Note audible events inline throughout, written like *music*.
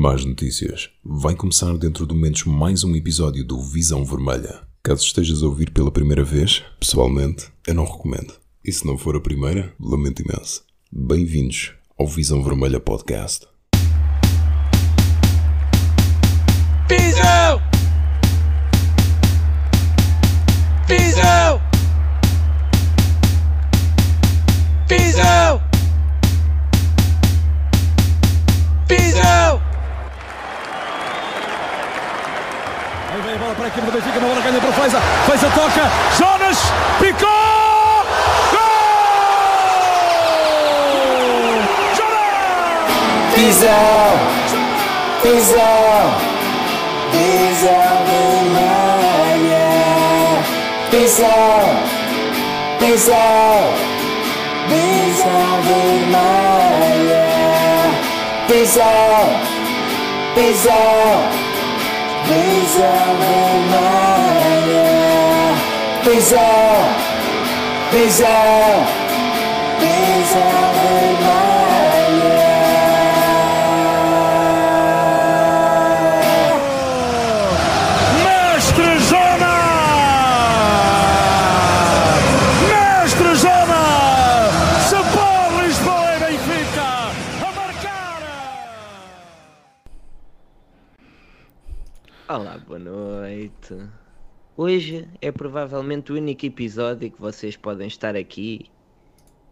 Más notícias. Vai começar dentro de momentos mais um episódio do Visão Vermelha. Caso estejas a ouvir pela primeira vez, pessoalmente, eu não recomendo. E se não for a primeira, lamento imenso. Bem-vindos ao Visão Vermelha Podcast. Equipe do Benfica, uma bola ganha para Feiza. Feiza toca, Jonas, picou! Gol! Jonas! Visão, visão, visão vermelha. Visão, visão, visão vermelha. Visão, visão, visão vermelha. Visão, visão, visão Hoje é provavelmente o único episódio que vocês podem estar aqui,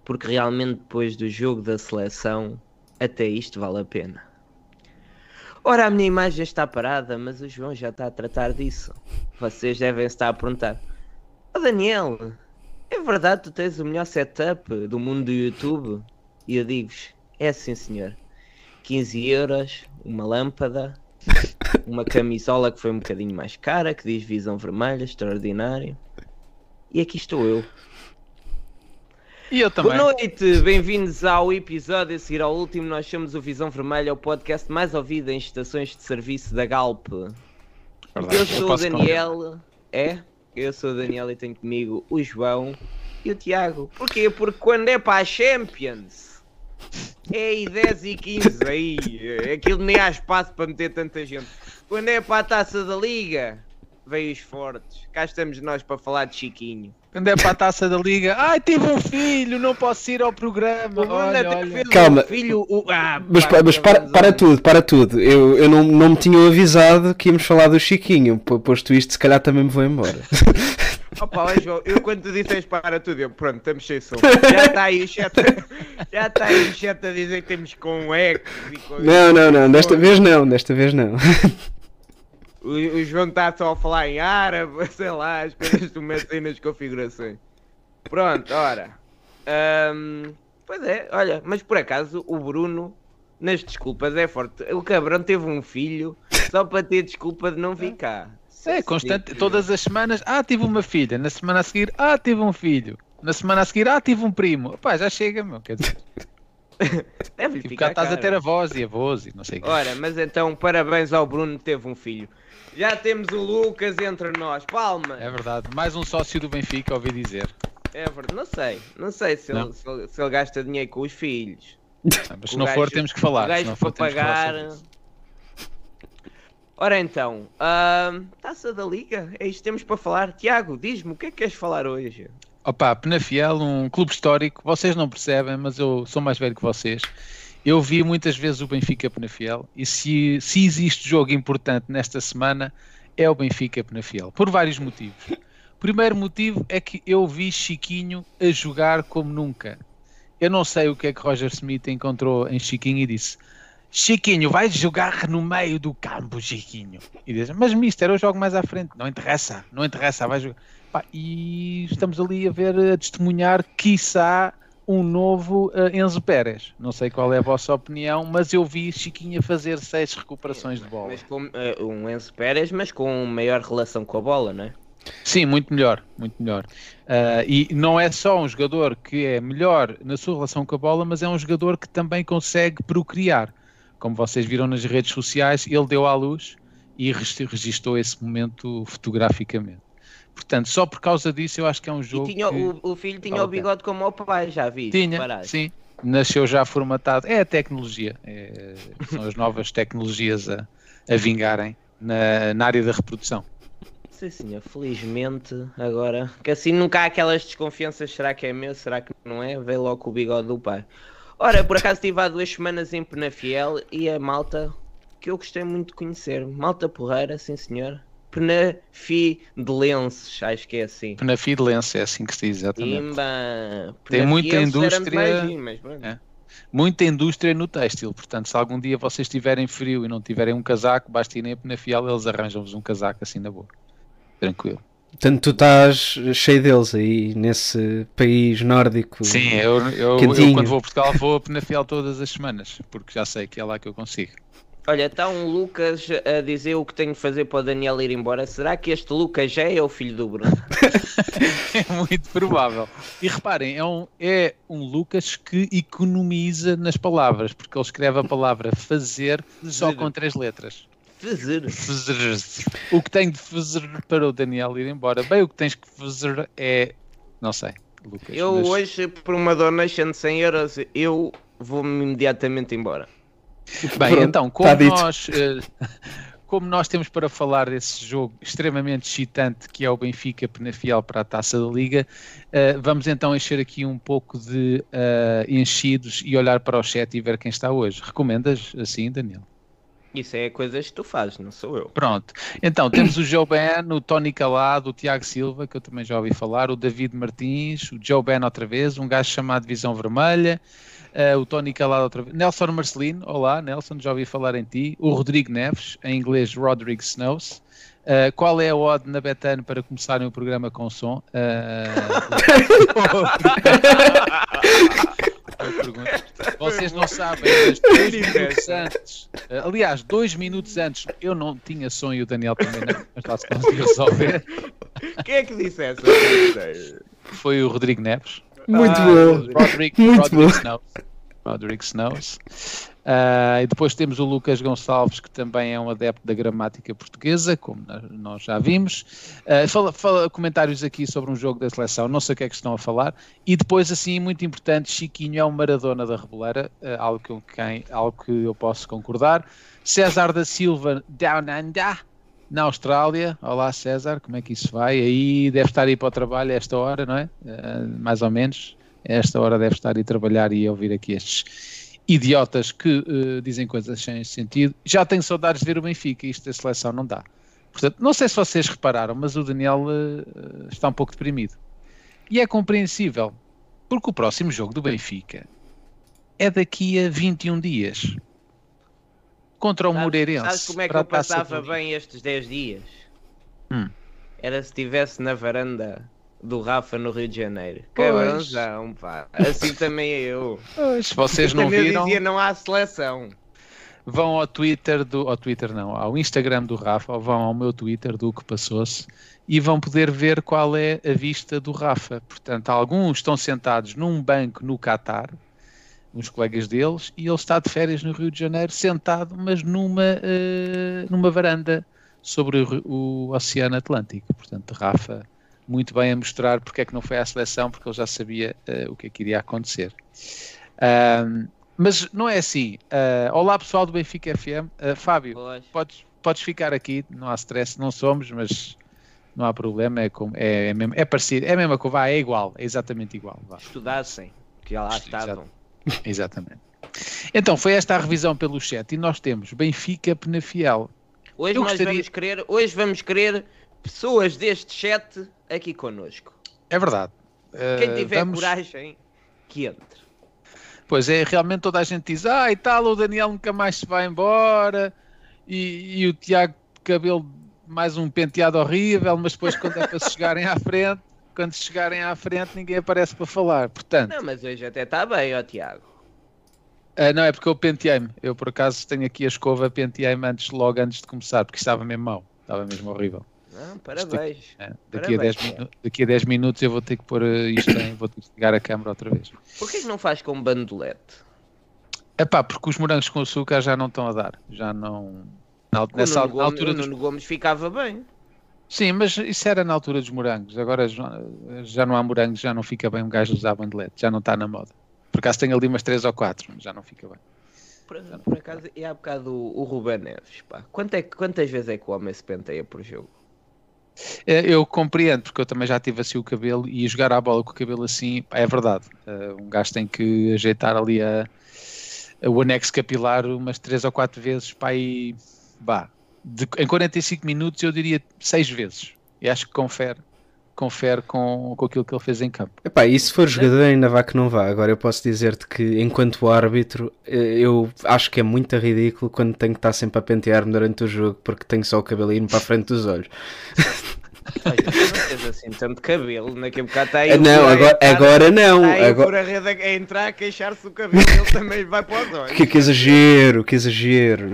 porque realmente depois do jogo da seleção, até isto vale a pena. Ora, a minha imagem está parada, mas o João já está a tratar disso. Vocês devem estar a perguntar: oh, Daniel, é verdade que tu tens o melhor setup do mundo do YouTube? E eu digo-vos: é sim, senhor. 15 euros, uma lâmpada, uma camisola que foi um bocadinho mais cara, que diz visão vermelha, extraordinário. E aqui estou eu. E eu também. Boa noite, bem-vindos ao episódio a seguir ao último. Nós somos o Visão Vermelha, o podcast mais ouvido em estações de serviço da Galp. Verdade, Eu sou o posso Daniel, é? Eu sou o Daniel e tenho comigo o João e o Tiago. Porquê? Porque quando é para a Champions, é aí 10 e 15, aí, aquilo nem há espaço para meter tanta gente. Quando é para a taça da Liga, veio os fortes. Cá estamos nós para falar de Chiquinho. Quando é para a taça da liga, ai, tive um filho, não posso ir ao programa. Bruno Olha, olha. Calma. um filho. O... Ah, Mas, pá, mas para, para tudo, para tudo. Eu, eu não, não me tinham avisado que íamos falar do Chiquinho. Posto isto, se calhar também me vou embora. *laughs* Opa, ó, João, eu quando tu disseste para tudo, eu pronto, estamos sem som. Já está aí o chat, já está aí o chat a dizer que temos com eco e com... Não, não, não. Desta vez não. Desta vez não. O, o João está só a falar em árabe, *laughs* sei lá, as coisas tu metes aí nas configurações. Pronto, ora. Ahm, pois é, olha, mas por acaso o Bruno, nas desculpas, é forte. O cabrão teve um filho só para ter desculpa de não vir cá. É, constante, todas as semanas, ah, tive uma filha. Na semana a seguir, ah, tive um filho. Na semana a seguir, ah, tive um primo. Pá, já chega, meu. Quer dizer, *laughs* Deve tipo, ficar cá estás a ter avós e avós e não sei o quê. Ora, mas então parabéns ao Bruno que teve um filho. Já temos o Lucas entre nós. Palma. É verdade. Mais um sócio do Benfica, ouvi dizer. É verdade. Não sei. Não sei se, Não. Ele, se, ele, se ele gasta dinheiro com os filhos. Ah, Mas se não for, temos que falar. O gajo não para que pagar. Ora então, ahm, taça da Liga? É isto que temos para falar. Tiago, diz-me o que é que queres falar hoje? Opa, Penafiel, um clube histórico, vocês não percebem, mas eu sou mais velho que vocês. Eu vi muitas vezes o Benfica Penafiel e se, se existe jogo importante nesta semana é o Benfica Penafiel, por vários motivos. Primeiro motivo é que eu vi Chiquinho a jogar como nunca. Eu não sei o que é que Roger Smith encontrou em Chiquinho e disse: Chiquinho, vais jogar no meio do campo, Chiquinho. E diz: Mas, Mister, eu jogo mais à frente. Não interessa, não interessa, vai jogar. Pá, e estamos ali a ver, a testemunhar, quiçá, um novo eh, Enzo Pérez. Não sei qual é a vossa opinião, mas eu vi Chiquinho a fazer seis recuperações de bola. Mas com eh, um Enzo Pérez, mas com maior relação com a bola, não é? Sim, muito melhor, muito melhor. Ah, e não é só um jogador que é melhor na sua relação com a bola, mas é um jogador que também consegue procriar. Como vocês viram nas redes sociais, ele deu à luz e regi- registou esse momento fotograficamente. Portanto, só por causa disso eu acho que é um jogo E tinha, que... o, o filho tinha o bigode como o pai, já vi. Tinha, sim. nasceu já formatado. É a tecnologia, é- são as novas tecnologias a, a vingarem na, na área da reprodução. Sim, senhor, felizmente agora. Que assim nunca há aquelas desconfianças: será que é meu, será que não é? Veio logo com o bigode do pai. Ora, por acaso estive há duas semanas em Penafiel e a malta que eu gostei muito de conhecer. Malta porreira, sim senhor. Penafidelenses, acho que é assim. Na Fidelense é assim que se diz, exatamente. Imba. Tem muita indústria- mas. É. Muita indústria no têxtil, portanto, se algum dia vocês tiverem frio e não tiverem um casaco, basta irem a Penafiel, eles arranjam-vos um casaco assim na boa. Tranquilo. Portanto, tu estás cheio deles aí nesse país nórdico. Sim, eu, eu, eu quando vou a Portugal vou a Penafiel todas as semanas, porque já sei que é lá que eu consigo. Olha, está um Lucas a dizer o que tenho de fazer para o Daniel ir embora. Será que este Lucas já é o filho do Bruno? *laughs* É muito provável. E reparem, é um, é um Lucas que economiza nas palavras, porque ele escreve a palavra fazer só com três letras. Fazer. Fazer. O que tem de fazer para o Daniel ir embora? Bem, o que tens que fazer é. Não sei, Lucas. Eu mas- hoje, por uma donation de 100 euros, eu vou-me imediatamente embora. Bem, Pronto, então, como tá nós, eh, como nós temos para falar desse jogo extremamente excitante que é o Benfica Penafiel para a Taça da Liga, eh, vamos então encher aqui um pouco de eh, enchidos e olhar para o chat e ver quem está hoje. Recomendas assim, Daniel? Isso é coisas que tu fazes, não sou eu. Pronto. Então, temos o Joe Ben, o Tony Calado, o Tiago Silva, que eu também já ouvi falar, o David Martins, o Joe Ben outra vez, um gajo chamado Visão Vermelha, eh, o Tony Calado outra vez, Nelson Marcelino, olá Nelson, já ouvi falar em ti, o Rodrigo Neves, em inglês Rodrigo Snows. Eh, qual é a odd na Betano para começarem o programa com som? Eh, *laughs* *laughs* *laughs* eu pergunto. *laughs* Vocês não sabem, mas dois *laughs* minutos antes, eh, aliás, dois minutos antes, eu não tinha som e o Daniel também não, mas lá se conseguiu resolver. *laughs* Quem é que disse essa? Foi o Rodrigo Neves. Muito Ah, bom. Rodrigo, Muito Rodrigo bom. Snows. Rodrigo Snows. Ah, e depois temos o Lucas Gonçalves, que também é um adepto da gramática portuguesa, como nós- já vimos. Ah, fala, fala comentários aqui sobre um jogo da seleção, não sei o que é que estão a falar. E depois, assim, muito importante, Chiquinho é um Maradona da Reboleira, ah, algo, com quem, algo que eu posso concordar. César da Silva, Down Under, na Austrália. Olá, César, como é que isso vai? Aí deve estar aí para o trabalho a esta hora, não é? Mais ou menos. A esta hora deve estar aí a trabalhar e ouvir aqui estes idiotas que eh, dizem coisas sem sentido. Já tenho saudades de ver o Benfica, isto da seleção não dá. Portanto, não sei se vocês repararam, mas o Daniel eh, está um pouco deprimido. E é compreensível, porque o próximo jogo do Benfica é daqui a 21 dias. Contra o Sabes- Moreirense. Sabes como é que eu passava bem estes 10 dias? Hum. Era se estivesse na varanda do Rafa no Rio de Janeiro. Cabrãozão, pá. Assim também é eu. Pois, vocês não Também *laughs* eu viram, dizia não há seleção. vão ao Twitter do. Ao Twitter não, ao Instagram do Rafa, ou vão ao meu Twitter do que passou-se e vão poder ver qual é a vista do Rafa. Portanto, alguns estão sentados num banco no Catar, uns colegas deles, e ele está de férias no Rio de Janeiro, sentado, mas numa, eh, numa varanda sobre o, o Oceano Atlântico. Portanto, Rafa, muito bem a mostrar porque é que não foi à seleção, porque ele já sabia eh, o que é que iria acontecer. Ahm, mas não é assim. Ah, olá pessoal do Benfica FM. Ah, Fábio, Pois. podes, podes ficar aqui, não há stress, não somos, mas não há problema, é, como, é, é, mesmo, é parecido, é a mesma coisa, é igual, é exatamente igual. Vá. Estudassem, que já lá estavam. *laughs* Exatamente. Então, foi esta a revisão pelo chat e nós temos Benfica Penafiel. Hoje Eu nós gostaria- vamos querer, hoje vamos querer pessoas deste chat aqui connosco. É verdade. Quem tiver vamos- coragem, que entre. Pois é, realmente toda a gente diz, ah, e tal, o Daniel nunca mais se vai embora, e, e o Tiago de cabelo mais um penteado horrível, mas depois quando é para se chegarem à frente, quando chegarem à frente ninguém aparece para falar. Portanto, Não, mas hoje até está bem, ó Tiago. ah, não é porque eu penteei-me, eu por acaso tenho aqui a escova, penteei-me antes, logo antes de começar, porque estava mesmo mau, estava mesmo horrível. Não, parabéns. É, daqui, a Parabéns, 10 Tiago. minu- daqui a 10 minutos eu vou ter que pôr eh, isto em, vou ter que ligar a câmera outra vez. Porquê que não faz com bandolete? É pá, porque os morangos com açúcar já não estão a dar, já não... Na, nessa Nuno, Gomes, altura o dos Nuno Gomes ficava bem. Sim, mas isso era na altura dos morangos. Agora já, já não há morangos, já não fica bem um gajo usar bandelete, já não está na moda. Por acaso tenho ali umas 3 ou 4, mas já não fica bem. Por, por acaso, e há bocado o, o Ruben Neves, pá. Quanto é, quantas vezes é que o homem se penteia por jogo? É, Eu compreendo, porque eu também já tive assim o cabelo e jogar a bola com o cabelo assim, é verdade. Eh, um gajo tem que ajeitar ali a, a- o anexo capilar umas 3 ou 4 vezes, pá, e vá. De- em 45 minutos eu diria 6 vezes. E acho que confere, confere com, com aquilo que ele fez em campo. Epá, e se for jogador ainda vá que não vá. Agora eu posso dizer-te que enquanto árbitro eh, eu acho que é muito ridículo quando tenho que estar sempre a pentear-me durante o jogo porque tenho só o cabelinho para a frente dos olhos. Tens assim tanto cabelo, naquele bocado está aí. Eh, não, Fura a agora, entrar- agora não. Está aí Agora... Fura Rede a entrar a queixar-se do cabelo, ele também vai para os olhos. Que, que exagero, que exagero.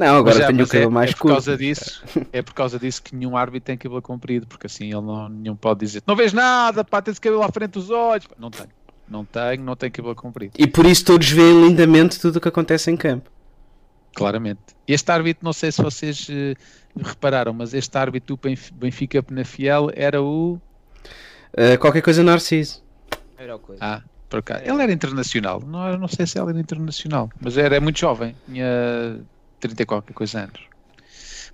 Não, agora Mas é- tenho o cabelo é, mais é por curto. causa disso É por causa disso que nenhum árbitro tem cabelo comprido, porque assim ele não nenhum pode dizer não vês nada, pá, tens cabelo à frente dos olhos. Não tenho, não tenho, não tenho cabelo comprido. E por isso todos veem lindamente tudo o que acontece em campo. Claramente. Este árbitro, não sei se vocês eh, repararam, mas este árbitro do Benf- Benfica Penafiel era o. Uh, qualquer coisa Narciso. Melhor coisa. Ah, por cá. Ele era internacional. Não, não sei se ele era internacional, mas era muito jovem, tinha 30 e qualquer coisa anos.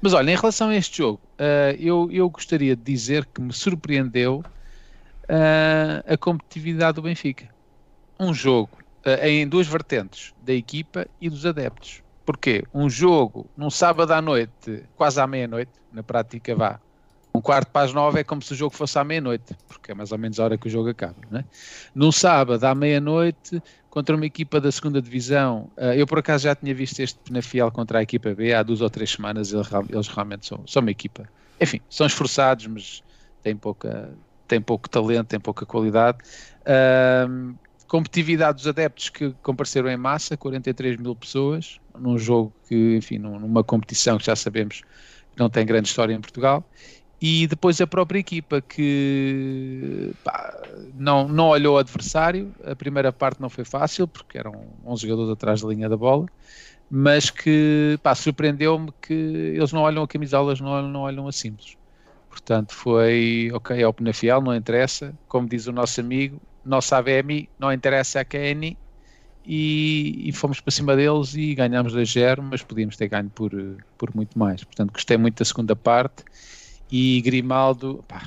Mas olha, em relação a este jogo, eh, eu, eu gostaria de dizer que me surpreendeu eh, a competitividade do Benfica. Um jogo eh, em duas vertentes, da equipa e dos adeptos. Porquê? Um jogo num sábado à noite, quase à meia-noite, na prática vá. Um quarto para as nove é como se o jogo fosse à meia-noite, porque é mais ou menos a hora que o jogo acaba. Não é? Num sábado à meia-noite, contra uma equipa da segunda divisão, eh, eu por acaso já tinha visto este Penafiel contra a equipa B há duas ou três semanas, eles, real- eles realmente são, são uma equipa. Enfim, são esforçados, mas têm, pouca, têm pouco talento, têm pouca qualidade. Competitividade dos adeptos que compareceram em massa, 43 mil pessoas, num jogo que, enfim, num- numa competição que já sabemos que não tem grande história em Portugal. E depois a própria equipa que pá, não, não olhou o adversário, a primeira parte não foi fácil, porque eram 11 jogadores atrás da linha da bola, mas que surpreendeu-me que eles não olham a camisolas, não olham, não olham a símbolos. Portanto, foi ok, é o Penafiel, não interessa, como diz o nosso amigo, não sabe a mim, não interessa a quem e, e fomos para cima deles e ganhámos 2-0, mas podíamos ter ganho por, por muito mais. Portanto, gostei muito da segunda parte e Grimaldo, pá,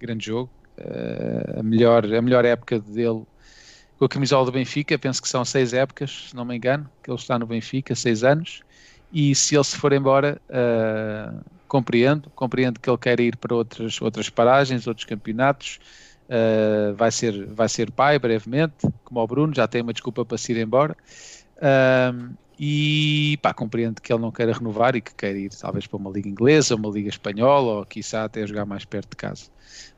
grande jogo, eh, a, melhor, a melhor época dele com a camisola do Benfica, penso que são seis épocas, se não me engano, que ele está no Benfica, seis anos, e se ele se for embora, eh, compreendo, compreendo que ele quer ir para outras, outras paragens, outros campeonatos, Uh, vai, ser, vai ser pai brevemente, como o Bruno, já tem uma desculpa para se ir embora. Um, e pá, compreendo que ele não queira renovar e que quer ir talvez para uma liga inglesa, uma liga espanhola ou quiçá até jogar mais perto de casa.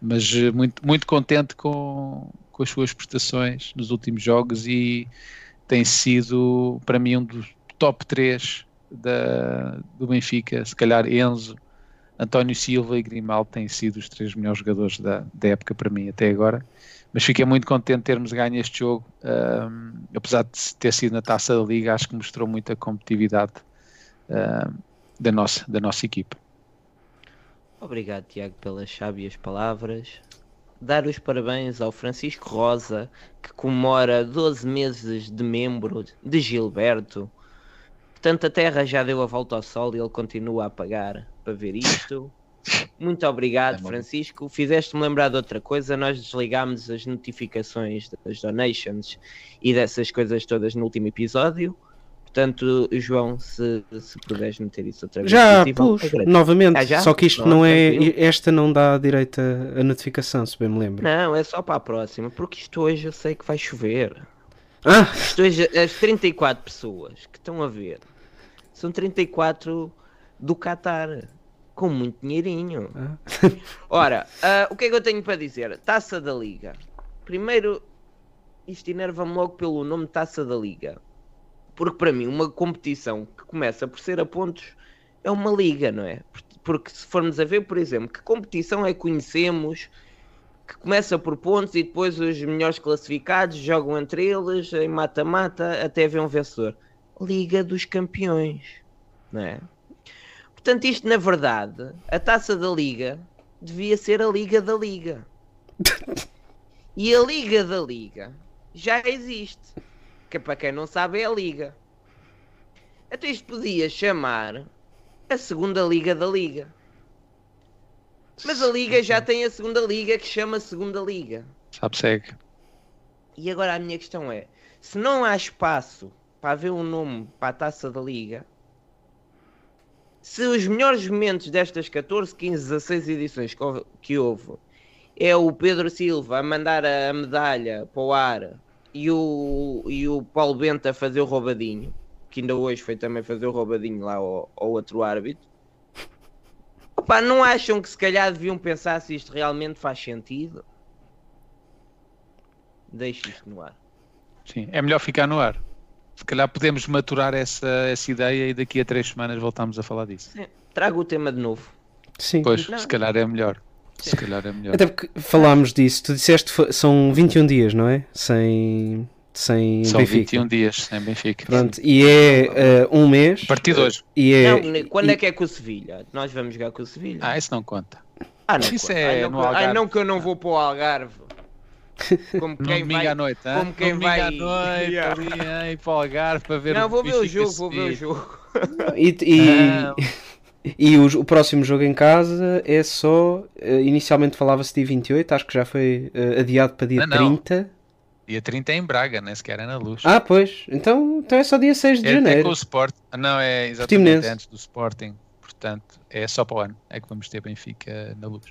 Mas uh, muito, muito contente com, com as suas prestações nos últimos jogos e tem sido para mim um dos top 3 da, do Benfica, se calhar Enzo, António Silva e Grimaldo têm sido os três melhores jogadores da, da época para mim até agora. Mas fiquei muito contente de termos ganho este jogo, um, apesar de ter sido na taça da Liga, acho que mostrou muita competitividade um, da, nossa, da nossa equipa. Obrigado, Tiago, pelas sábias palavras. Dar os parabéns ao Francisco Rosa, que comemora 12 meses de membro de Gilberto. Portanto, a Terra já deu a volta ao Sol e ele continua a pagar para ver isto. *laughs* Muito obrigado, É. Francisco. Fizeste-me lembrar de outra coisa. Nós desligámos as notificações das donations e dessas coisas todas no último episódio. Portanto, João, se, se puderes meter isso outra vez. Já possível, pus, novamente. Ah, já? Só que isto não é. tranquilo. Esta não dá direito a, a notificação, se bem me lembro. Não, é só para a próxima, porque isto hoje eu sei que vai chover. Ah, Isto hoje, as 34 pessoas que estão a ver são 34 do Qatar, com muito dinheirinho. Ah. *laughs* Ora, ah, o que é que eu tenho para dizer? Taça da Liga. Primeiro, isto enerva-me logo pelo nome Taça da Liga. Porque para mim, uma competição que começa por ser a pontos é uma liga, não é? Porque se formos a ver, por exemplo, que competição é que conhecemos que começa por pontos e depois os melhores classificados jogam entre eles em mata-mata até haver um vencedor. Liga dos Campeões, não é? Portanto, isto na verdade, a taça da Liga devia ser a Liga da Liga. *laughs* E a Liga da Liga já existe. Que para quem não sabe é a Liga. Até isto podia chamar a segunda Liga da Liga. Mas a Liga já tem a segunda Liga que chama Segunda Liga. Sabe, segue. E agora a minha questão é: se não há espaço para haver um nome para a taça da Liga, se os melhores momentos destas 14, 15, 16 edições que houve, é o Pedro Silva a mandar a medalha para o ar e o, e o Paulo Bento a fazer o roubadinho, que ainda hoje foi também fazer o roubadinho lá ao, ao outro árbitro. Opa, não acham que se calhar deviam pensar se isto realmente faz sentido? Deixe isto no ar. Sim, é melhor ficar no ar. Se calhar podemos maturar essa, essa ideia e daqui a três semanas voltamos a falar disso. Sim, Trago o tema de novo. Sim. Pois, Não. se calhar é melhor. Se calhar é melhor. Até porque falámos disso. Tu disseste são 21 dias, não é? Sem, sem São Benfica. 21 dias sem Benfica. Pronto, e é eh, um mês. A partir de hoje. E é, Não, quando e- é que é com o Sevilha? Nós vamos jogar com o Sevilha. Ah, isso não conta. Ah, não, isso conta. é Ai, não, no que- ai, Algarve. não que eu não vou para o Algarve. Como *laughs* quem domingo vai... à noite, hein? como quem domingo à vai- noite, Yeah. ali em para o Algarve para ver Não, o vou ver o jogo, vou ver o jogo. e, e, Não. e *laughs* o, o próximo jogo em casa é só. eh, inicialmente falava-se dia 28, acho que já foi eh, adiado para dia Não, não. 30. Dia 30 é em Braga, nem sequer é na luz. Ah, pois. Então, então é só dia 6 de é até com janeiro. o Sport. Ah, Não, é exatamente antes do Sporting. Portanto, é só para o ano. É que vamos ter Benfica na luz.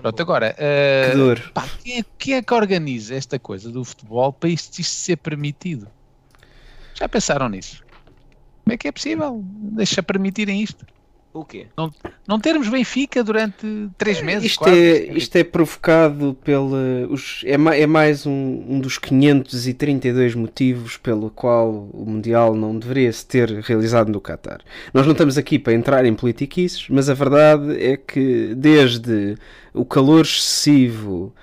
Pronto, agora. Que dor. pá, quem, é, quem é que organiza esta coisa do futebol para isto, isto ser permitido? Já pensaram nisso? Como é que é possível? Deixa permitirem isto. O quê? Não termos Benfica durante três meses. Isto quatro, é, isto é provocado pela. Os, é, é mais um, um dos 532 motivos pelo qual o Mundial não deveria se ter realizado no Qatar. Nós não estamos aqui para entrar em politiquices, mas a verdade é que desde o calor excessivo.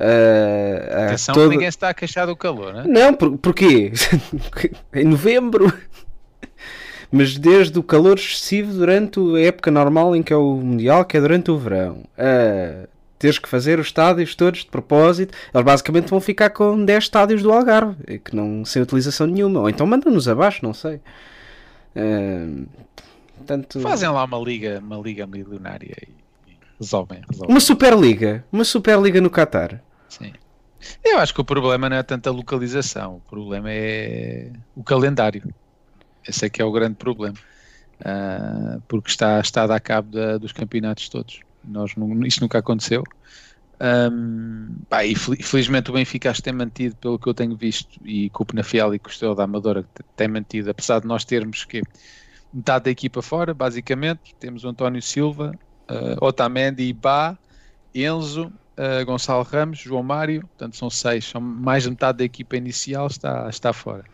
a Atenção que ninguém se está a queixar do calor, né? Não, por, porquê? *laughs* em novembro. Mas desde o calor excessivo durante a época normal em que é o Mundial, que é durante o verão, a teres que fazer os estádios todos de propósito, eles basicamente vão ficar com 10 estádios do Algarve, que não sem utilização nenhuma. Ou então mandam-nos abaixo, não sei. Ah, portanto, Fazem lá uma liga, uma liga milionária e, e resolvem, resolvem. uma Superliga. Uma Superliga no Qatar. Sim. Eu acho que o problema não é tanto a localização, o problema é o calendário. Esse é que é o grande problema. Ah, porque está, está a dar cabo da- dos campeonatos todos. Nós, isso nunca aconteceu. Ahm, pá, e fel- felizmente o Benfica acho que tem mantido, pelo que eu tenho visto, e com o Penafiel e com da Amadora, tem mantido, apesar de nós termos que metade da equipa fora, basicamente, temos o António Silva, uh, Otamendi e Bá, Enzo, uh, Gonçalo Ramos, João Mário, portanto são seis, são mais de metade da equipa inicial está, está fora.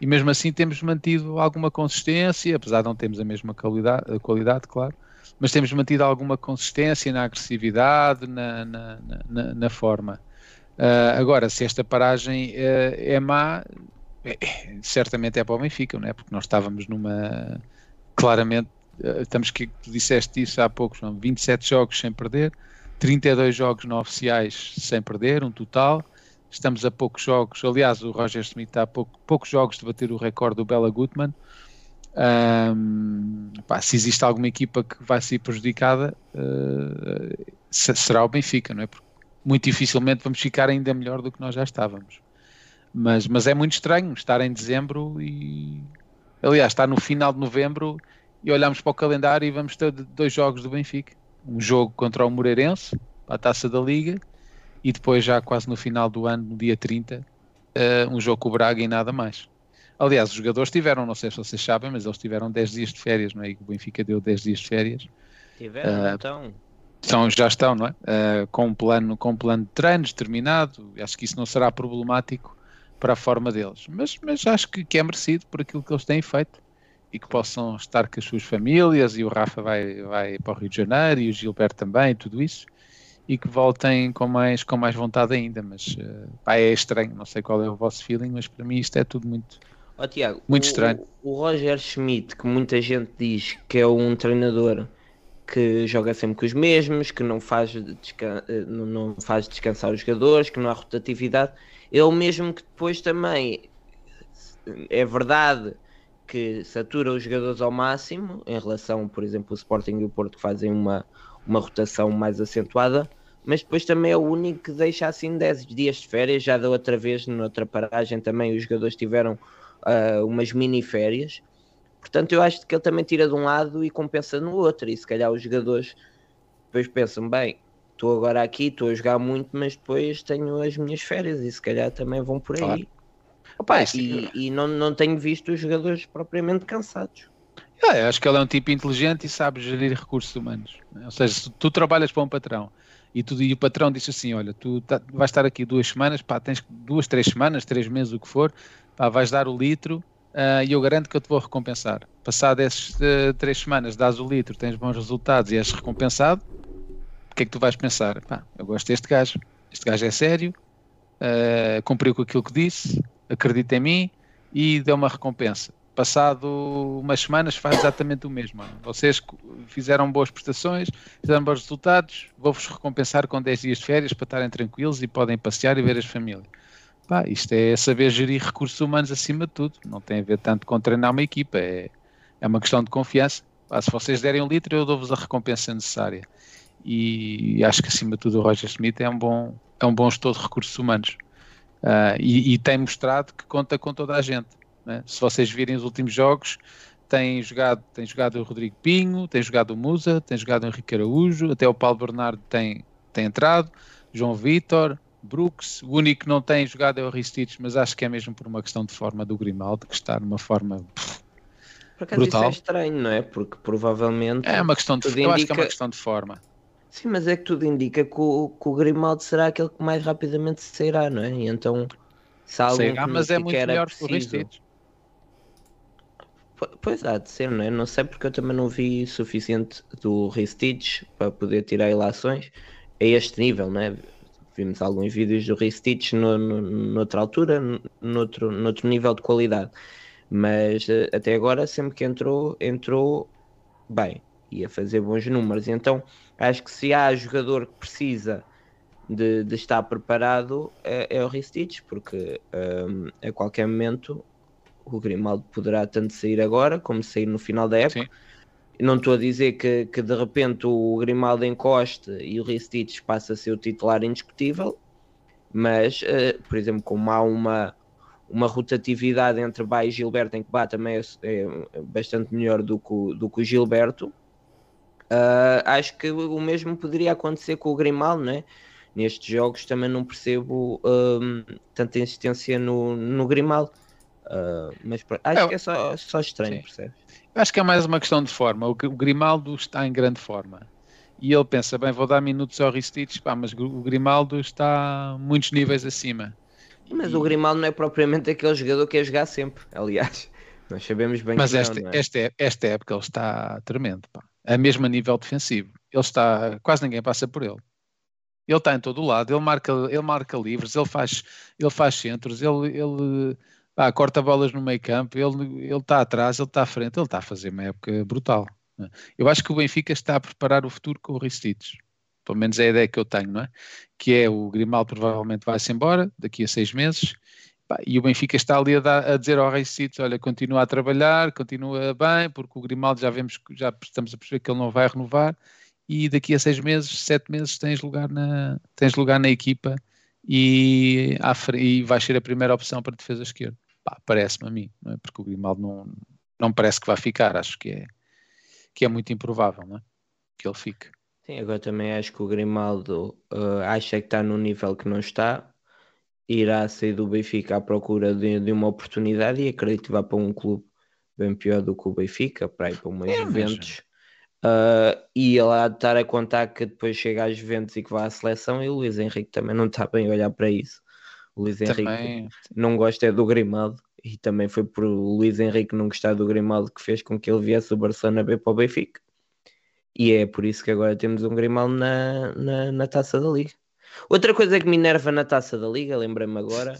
E mesmo assim temos mantido alguma consistência, apesar de não termos a mesma qualidade, qualidade claro, mas temos mantido alguma consistência na agressividade, na, na, na- na- forma. Uh, agora, se esta paragem uh, é má, é- certamente é para o Benfica, não é? Porque nós estávamos numa. Claramente, uh, estamos que tu disseste isso há pouco, João, 27 jogos sem perder, 32 jogos não oficiais sem perder, um total. Estamos a poucos jogos, aliás, o Roger Smith está a pouco- poucos jogos de bater o recorde do Bela Gutmann. Ahm, pá, se existe alguma equipa que vai ser prejudicada, uh, se- será o Benfica, não é? Porque muito dificilmente vamos ficar ainda melhor do que nós já estávamos. Mas, mas é muito estranho estar em dezembro e. Aliás, estar no final de novembro e olhamos para o calendário e vamos ter dois jogos do Benfica. Um jogo contra o Moreirense, a taça da Liga, e depois, já quase no final do ano, no dia 30, eh, um jogo com o Braga e nada mais. Aliás, os jogadores tiveram, não sei se vocês sabem, mas eles tiveram 10 dias de férias, não é? E o Benfica deu 10 dias de férias. Tiveram Ah, então. São, já estão, não é? Uh, com, um plano, com um plano de treinos determinado. Acho que isso não será problemático para a forma deles. Mas, mas acho que, que é merecido por aquilo que eles têm feito e que possam estar com as suas famílias. E o Rafa vai, vai para o Rio de Janeiro e o Gilberto também, tudo isso. E que voltem com mais, com mais vontade ainda. Mas uh, pá, é estranho, não sei qual é o vosso feeling, mas para mim isto é tudo muito. Ó, Tiago, Muito o- estranho. O, Roger Schmidt, que muita gente diz que é um treinador que joga sempre com os mesmos, que não faz, eh, não- faz descansar os jogadores, que não há rotatividade. Ele mesmo que depois também é verdade que satura os jogadores ao máximo em relação, por exemplo, o Sporting e o Porto que fazem uma, uma rotação mais acentuada, mas depois também é o único que deixa assim 10 dias de férias. Já da outra vez, noutra paragem, também os jogadores tiveram uh, umas mini férias. Portanto, eu acho que ele também tira de um lado e compensa no outro. E se calhar os jogadores depois pensam: bem, estou agora aqui, estou a jogar muito, mas depois tenho as minhas férias e se calhar também vão por aí. Claro. Opa, e, e não, não tenho visto os jogadores propriamente cansados. É, acho que ele é um tipo inteligente e sabe gerir recursos humanos. Ou seja, se tu trabalhas para um patrão e, tu, e o patrão disse assim: Olha, tu tá, vais estar aqui duas semanas, pá, tens duas, três semanas, três meses, o que for, pá, vais dar o litro uh, e eu garanto que eu te vou recompensar. Passado essas uh, três semanas, dás o litro, tens bons resultados e és recompensado, o que é que tu vais pensar? Pá, eu gosto deste gajo, este gajo é sério, uh, cumpriu com aquilo que disse, acredita em mim e deu uma recompensa passado umas semanas faz exatamente o mesmo. Vocês fizeram boas prestações, fizeram bons resultados, vou-vos recompensar com 10 dias de férias para estarem tranquilos e podem passear e ver as famílias. Pá, isto é saber gerir recursos humanos acima de tudo. Não tem a ver tanto com treinar uma equipa, é, é uma questão de confiança. Pá, se vocês derem um litro, eu dou-vos a recompensa necessária. E, acho que acima de tudo o Roger Smith é um bom, é um bom gestor de recursos humanos. Uh, e, e tem mostrado que conta com toda a gente né? Se vocês virem os últimos jogos, tem jogado, tem jogado o Rodrigo Pinho, tem jogado o Musa, tem jogado o Henrique Araújo, até o Paulo Bernardo tem, tem entrado, João Vitor, Brooks, o único que não tem jogado é o Ristich, mas acho que é mesmo por uma questão de forma do Grimaldo, que está numa forma pff, por acaso brutal. isso é estranho, não é? Porque provavelmente. É uma questão de, eu indica... acho que é uma questão de forma. Sim, mas é que tudo indica que o, que o Grimaldo será aquele que mais rapidamente sairá, não é? E então, se sairá, mas é muito melhor que o Ristich. Pois há de ser, não é? Não sei porque eu também não vi suficiente do Restitch para poder tirar ilações a este nível, não é? Vimos alguns vídeos do Restitch no, no, noutra altura, noutro, noutro nível de qualidade, mas eh, até agora, sempre que entrou, entrou bem, ia fazer bons números. Então acho que se há jogador que precisa de, de estar preparado, é, é o Restitch, porque um, a qualquer momento o Grimaldo poderá tanto sair agora como sair no final da época. Sim. Não estou a dizer que, que de repente o Grimaldo encoste e o Ristich passa a ser o titular indiscutível, mas, uh, por exemplo, como há uma, uma rotatividade entre Bá e Gilberto, em que Bá também é, é bastante melhor do que o, do que o Gilberto, uh, acho que o mesmo poderia acontecer com o Grimaldo, né? Nestes jogos também não percebo eh, tanta insistência no, no Grimaldo. Uh, mas acho é, que é só, só estranho, sim. percebes? Eu acho que é mais uma questão de forma. O, o Grimaldo está em grande forma. E ele pensa, bem, vou dar minutos ao Ristich, pá, mas o Grimaldo está muitos níveis acima. Mas e... o Grimaldo não é propriamente aquele jogador que é jogar sempre, aliás. *laughs* Nós sabemos bem mas que esta, não, é? esta, esta época ele está tremendo, pá. A mesmo a nível defensivo. Ele está, quase ninguém passa por ele. Ele está em todo o lado, ele marca, ele marca livres, ele faz, ele faz centros, ele, ele ah, corta bolas no meio campo, ele, ele está atrás, ele está à frente, ele está a fazer uma época brutal. Eu acho que o Benfica está a preparar o futuro com o Ristich. Pelo menos é a ideia que eu tenho, não é? Que é o Grimaldo provavelmente vai-se embora daqui a seis meses e o Benfica está ali a, dar, a dizer ao Ristich, olha, continua a trabalhar, continua bem, porque o Grimaldo já vemos, já estamos a perceber que ele não vai renovar e daqui a seis meses, sete meses tens lugar na, tens lugar na equipa e, e vais ser a primeira opção para a defesa esquerda parece-me a mim, é? porque o Grimaldo não, não parece que vai ficar, acho que é, que é muito improvável é? que ele fique. Sim, agora também acho que o Grimaldo uh, acha que está no nível que não está, irá sair do Benfica à procura de, de uma oportunidade e acredito que vá para um clube bem pior do que o Benfica, para ir para uma é, Juventus. Uh, e ele há de estar a contar que depois chega às Juventus e que vá à seleção e o Luís Henrique também não está bem a olhar para isso. O também... Henrique não gosta é do Grimaldo e também foi por o Luís Henrique não gostar do Grimaldo que fez com que ele viesse o Barcelona B para o Benfica. E é por isso que agora temos um Grimaldo na, na, na taça da Liga. Outra coisa que me enerva na taça da Liga, lembrei-me agora,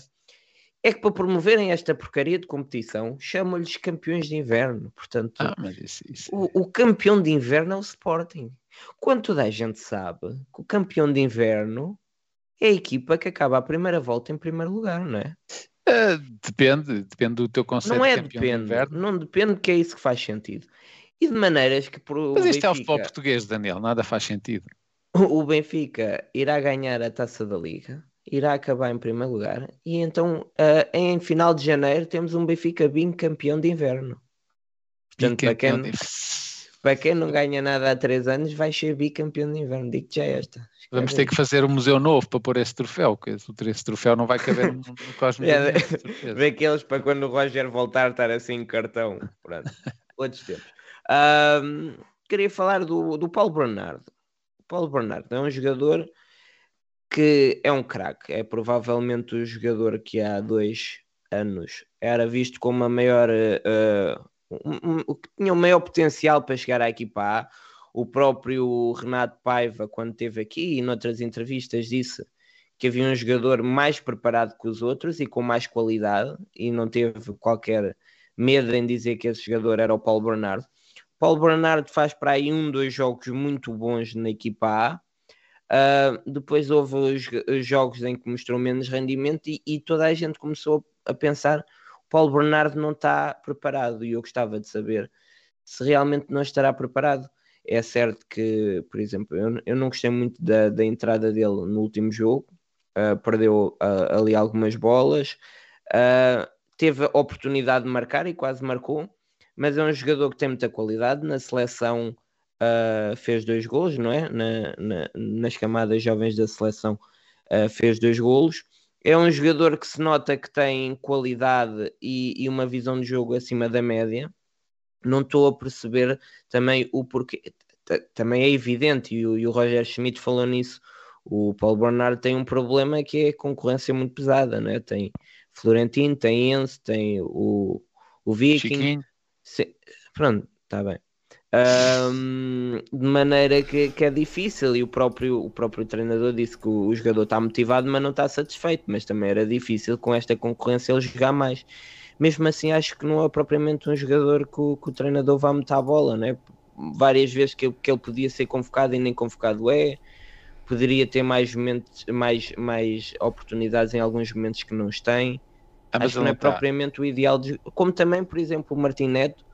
é que para promoverem esta porcaria de competição chamam-lhes campeões de inverno. Portanto, ah, isso, isso... O, o, campeão de inverno é o Sporting. Quando toda a gente sabe que o campeão de inverno é a equipa que acaba a primeira volta em primeiro lugar, não é? Uh, depende, depende do teu conceito não é de depende, não depende que é isso que faz sentido. E de maneiras que por Mas isto é o futebol português, Daniel, nada faz sentido. *laughs* o Benfica irá ganhar a taça da Liga, irá acabar em primeiro lugar, e então ah, em final de janeiro temos um Benfica bicampeão de inverno. Portanto, para quem, de- para quem não ganha nada há três anos, vai ser bicampeão de inverno. Digo já esta. Vamos ter que fazer um museu novo para pôr esse troféu, que esse troféu não vai caber no, no Cosmos. É, certeza. Daqueles para quando o Roger voltar estar assim em cartão. Pronto. Outros tempos. Ahm, queria falar do, do Paulo Bernardo. O Paulo Bernardo é um jogador que é um craque. É provavelmente o jogador que há dois anos era visto como a maior. um- um- o que tinha o maior potencial para chegar à equipa A. O próprio Renato Paiva, quando esteve aqui e noutras entrevistas, disse que havia um jogador mais preparado que os outros e com mais qualidade, e não teve qualquer medo em dizer que esse jogador era o Paulo Bernardo. Paulo Bernardo faz para aí um, dois jogos muito bons na equipa A. Ah, depois houve os, os jogos em que mostrou menos rendimento e, e toda a gente começou a pensar o Paulo Bernardo não está preparado e eu gostava de saber se realmente não estará preparado. É certo que, por exemplo, eu, eu não gostei muito da, da entrada dele no último jogo, Uh, perdeu uh, ali algumas bolas, uh, teve a oportunidade de marcar e quase marcou, mas é um jogador que tem muita qualidade. Na seleção fez dois golos, não é? Na, na- nas camadas jovens da seleção fez dois golos. É um jogador que se nota que tem qualidade e, e uma visão de jogo acima da média. Não estou a perceber também o porquê. Também é evidente, e o, e o Roger Schmidt falou nisso o Paulo Bernardo tem um problema que é a concorrência muito pesada, né? Tem Florentino, tem Enzo, tem o, o Viking. Se- Pronto, está bem. Ahm, de maneira que, que é difícil e o próprio, o próprio treinador disse que o, o jogador está motivado, mas não está satisfeito. Mas também era difícil com esta concorrência ele jogar mais. Mesmo assim, acho que não é propriamente um jogador que o, que o treinador vá meter a bola, né? Várias vezes que, ele- que ele podia ser convocado e nem convocado é poderia ter mais momentos, mais, mais oportunidades em alguns momentos que não os tem. Ah, Acho que não é tá. propriamente o ideal de... como também, por exemplo, o Martim Neto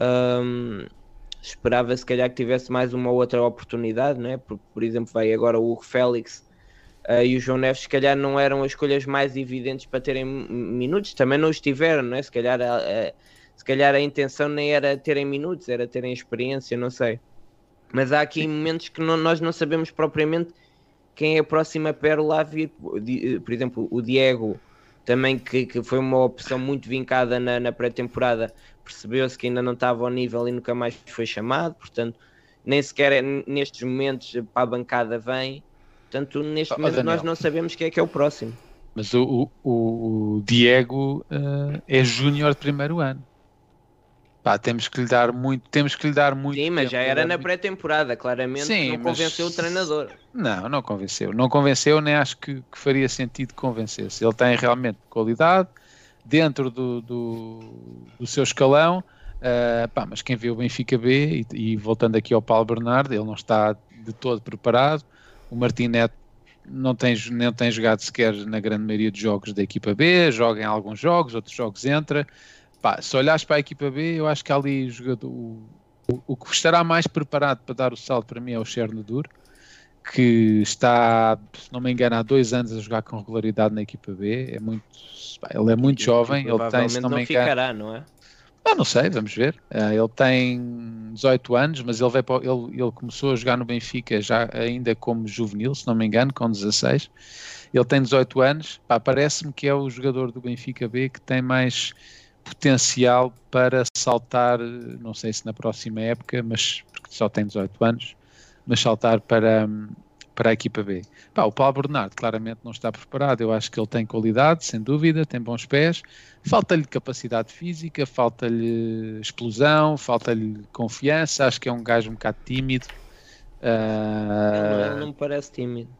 hum, esperava se calhar que tivesse mais uma ou outra oportunidade, não é? Por, por exemplo, vai agora o Hugo Félix ah, e o João Neves, se calhar não eram as escolhas mais evidentes para terem mi- minutos, também não os tiveram, não é? Se calhar a, a- se calhar a intenção nem era terem minutos, era terem experiência, não sei. Mas há aqui momentos que não- nós não sabemos propriamente quem é a próxima pérola a vir. Di- Por exemplo, o Diego, também que, que foi uma opção muito vincada na, na pré-temporada, percebeu-se que ainda não estava ao nível e nunca mais foi chamado, portanto, nem sequer é nestes momentos para a bancada vem. Portanto, neste momento Daniel. nós não sabemos quem é que é o próximo. Mas o, o- o, Diego eh, é júnior de primeiro ano. Pá, temos que lhe dar muito, temos que lhe dar muito. Sim, mas já era na pré-temporada, claramente Sim, não mas- convenceu o treinador. Não, não convenceu. Não convenceu, nem acho que, que faria sentido que convencesse. Ele tem realmente qualidade dentro do, do, do seu escalão. eh, pá, mas quem vê o Benfica B, e, e voltando aqui ao Paulo Bernardo, ele não está de todo preparado. O Martim Neto não tem, não tem jogado sequer na grande maioria dos jogos da equipa B, joga em alguns jogos, outros jogos entra. Pá, se olhares para a equipa B, eu acho que ali jogador, o, o, o que estará mais preparado para dar o salto para mim é o Chernobyl que está, se não me engano, há dois anos a jogar com regularidade na equipa B. É muito, pá, ele é muito E- jovem, ele tem, se não me não engano, ficará, não é? Ah, não sei, vamos ver. Ah, ele tem 18 anos, mas ele, veio para, ele, ele começou a jogar no Benfica já ainda como juvenil, se não me engano, com 16. Ele tem 18 anos. Parece-me que é o jogador do Benfica B que tem mais potencial para saltar, não sei se na próxima época, mas porque só tem 18 anos, mas saltar para, para a equipa B. Pá, o Paulo Bernardo claramente não está preparado. Eu acho que ele tem qualidade, sem dúvida, tem bons pés. Falta-lhe capacidade física, falta-lhe explosão, falta-lhe confiança. Acho que é um gajo um bocado tímido. Ele, Ah, ele não me parece tímido.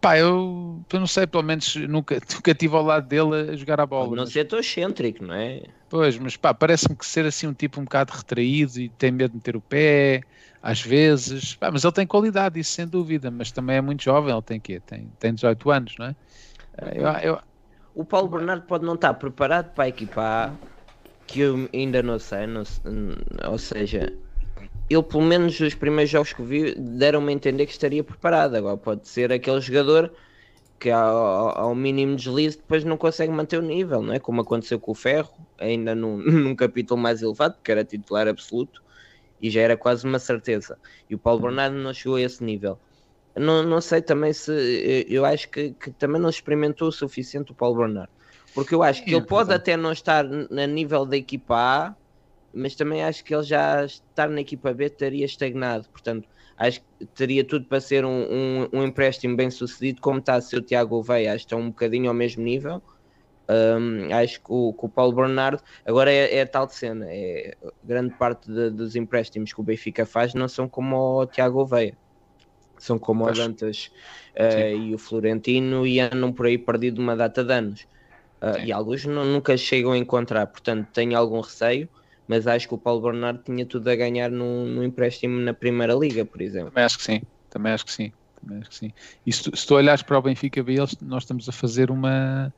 Pá, eu, eu não sei, pelo menos nunca, *laughs* nunca estive ao lado dele a jogar a bola. Não ser tão excêntrico, não é? Pois, mas pá, parece-me que ser assim um tipo um bocado retraído e tem medo de meter o pé, às vezes. Pá, mas ele tem qualidade, isso sem dúvida, mas também é muito jovem, ele tem quê? Tem, tem 18 anos, não é? Eu, eu- O Paulo Bernardo pode não estar preparado para a equipa A, que eu ainda não sei, não ou seja, ele pelo menos os primeiros jogos que vi deram-me a entender que estaria preparado. Agora pode ser aquele jogador que ao, ao- mínimo deslize depois não consegue manter o nível, não é? Como aconteceu com o Ferro, ainda num, *laughs* num capítulo mais elevado, porque era titular absoluto e já era quase uma certeza. E o Paulo Bernardo não chegou a esse nível. Não, não sei também se eh, eu acho que, que também não experimentou o suficiente o Paulo Bernardo. Porque eu acho que É ele pode verdade. até não estar a nível da equipa A, mas também acho que ele já estar na equipa B estaria estagnado. Portanto, acho que teria tudo para ser um, um, um empréstimo bem sucedido, como está a ser o Tiago Gouveia, acho que está um bocadinho ao mesmo nível. Hum, acho que o, que o Paulo Bernardo agora é, é a tal cena. É, grande parte de- dos empréstimos que o Benfica faz não são como o Tiago Gouveia, são como o Pois. Dantas eh, e o Florentino e andam por aí perdido uma data de anos. Sim. e alguns nu- nunca chegam a encontrar, portanto tenho algum receio, mas acho que o Paulo Bernardo tinha tudo a ganhar num, num empréstimo na Primeira Liga, por exemplo. também acho que sim, também acho que sim. Também acho que sim. E se tu, se tu olhares para o Benfica B, nós estamos a fazer uma.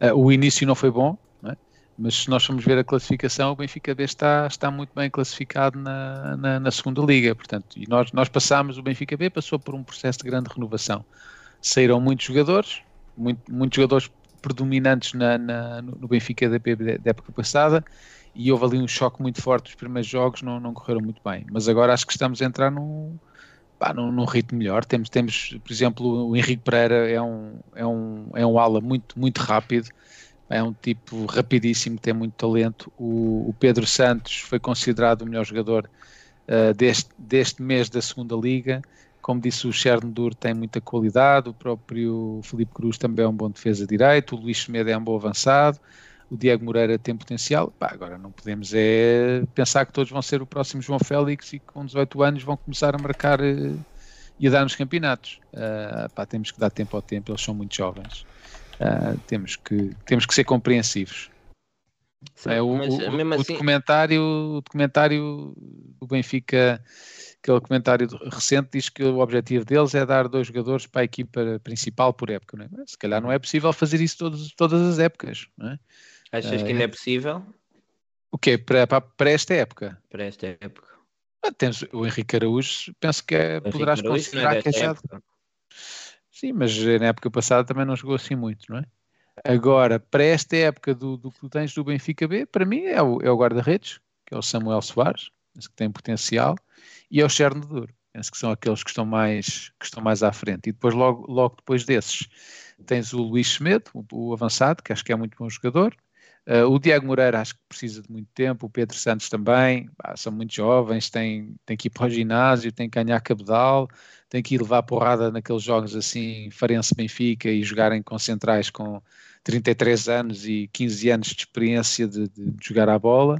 eh, o início não foi bom, não é? mas se nós formos ver a classificação, o Benfica B está, está muito bem classificado na, na, na segunda liga. Portanto, e nós, nós passámos, o Benfica B passou por um processo de grande renovação. Saíram muitos jogadores, muito, muitos jogadores predominantes na, na- no no Benfica da, da época passada, e houve ali um choque muito forte. Os primeiros jogos não, não correram muito bem, mas agora acho que estamos a entrar num, pá, num, num ritmo melhor. Temos, temos, por exemplo, o Henrique Pereira é um, é um, é um ala muito, muito rápido, é um tipo rapidíssimo, tem muito talento. O, o Pedro Santos foi considerado o melhor jogador uh, deste, deste mês da segunda liga. Como disse o Chernobyl tem muita qualidade, o próprio Felipe Cruz também é um bom defesa direito, o Luís Semedo é um bom avançado, o Diego Moreira tem potencial. Pá, agora não podemos é pensar que todos vão ser o próximo João Félix e que com 18 anos vão começar a marcar eh, e a dar nos campeonatos. Ah, pá, temos que dar tempo ao tempo, eles são muito jovens. Ah, temos, que, temos que ser compreensivos. É, o, o- mesmo o assim, documentário, o documentário do Benfica, aquele documentário recente, diz que o objetivo deles é dar dois jogadores para a equipa principal por época. Não é? Se calhar não é possível fazer isso todos, todas as épocas. Não é? Achas que ainda é possível O quê? Para, para, esta época? para esta época? Ah, temos o Henrique Araújo, penso que é, poderás Araújo é considerar que é já. Sim, mas na época passada também não jogou assim muito, não é? Agora, para esta época do, do que tu tens do Benfica B, para mim é o, é o guarda-redes, que é o Samuel Soares, penso que tem potencial, e é o Chernobyl, penso que são aqueles que estão mais, que estão mais à frente. E depois, logo, logo depois desses, tens o Luís Semedo, o, o avançado, que acho que é muito bom jogador. Uh, o Diego Moreira acho que precisa de muito tempo, o Pedro Santos também, pá, são muito jovens, têm, têm que ir para o ginásio, têm que ganhar cabedal, têm que ir levar porrada naqueles jogos assim, Farense-Benfica e jogarem com centrais com 33 anos e 15 anos de experiência de, de- de jogar à bola.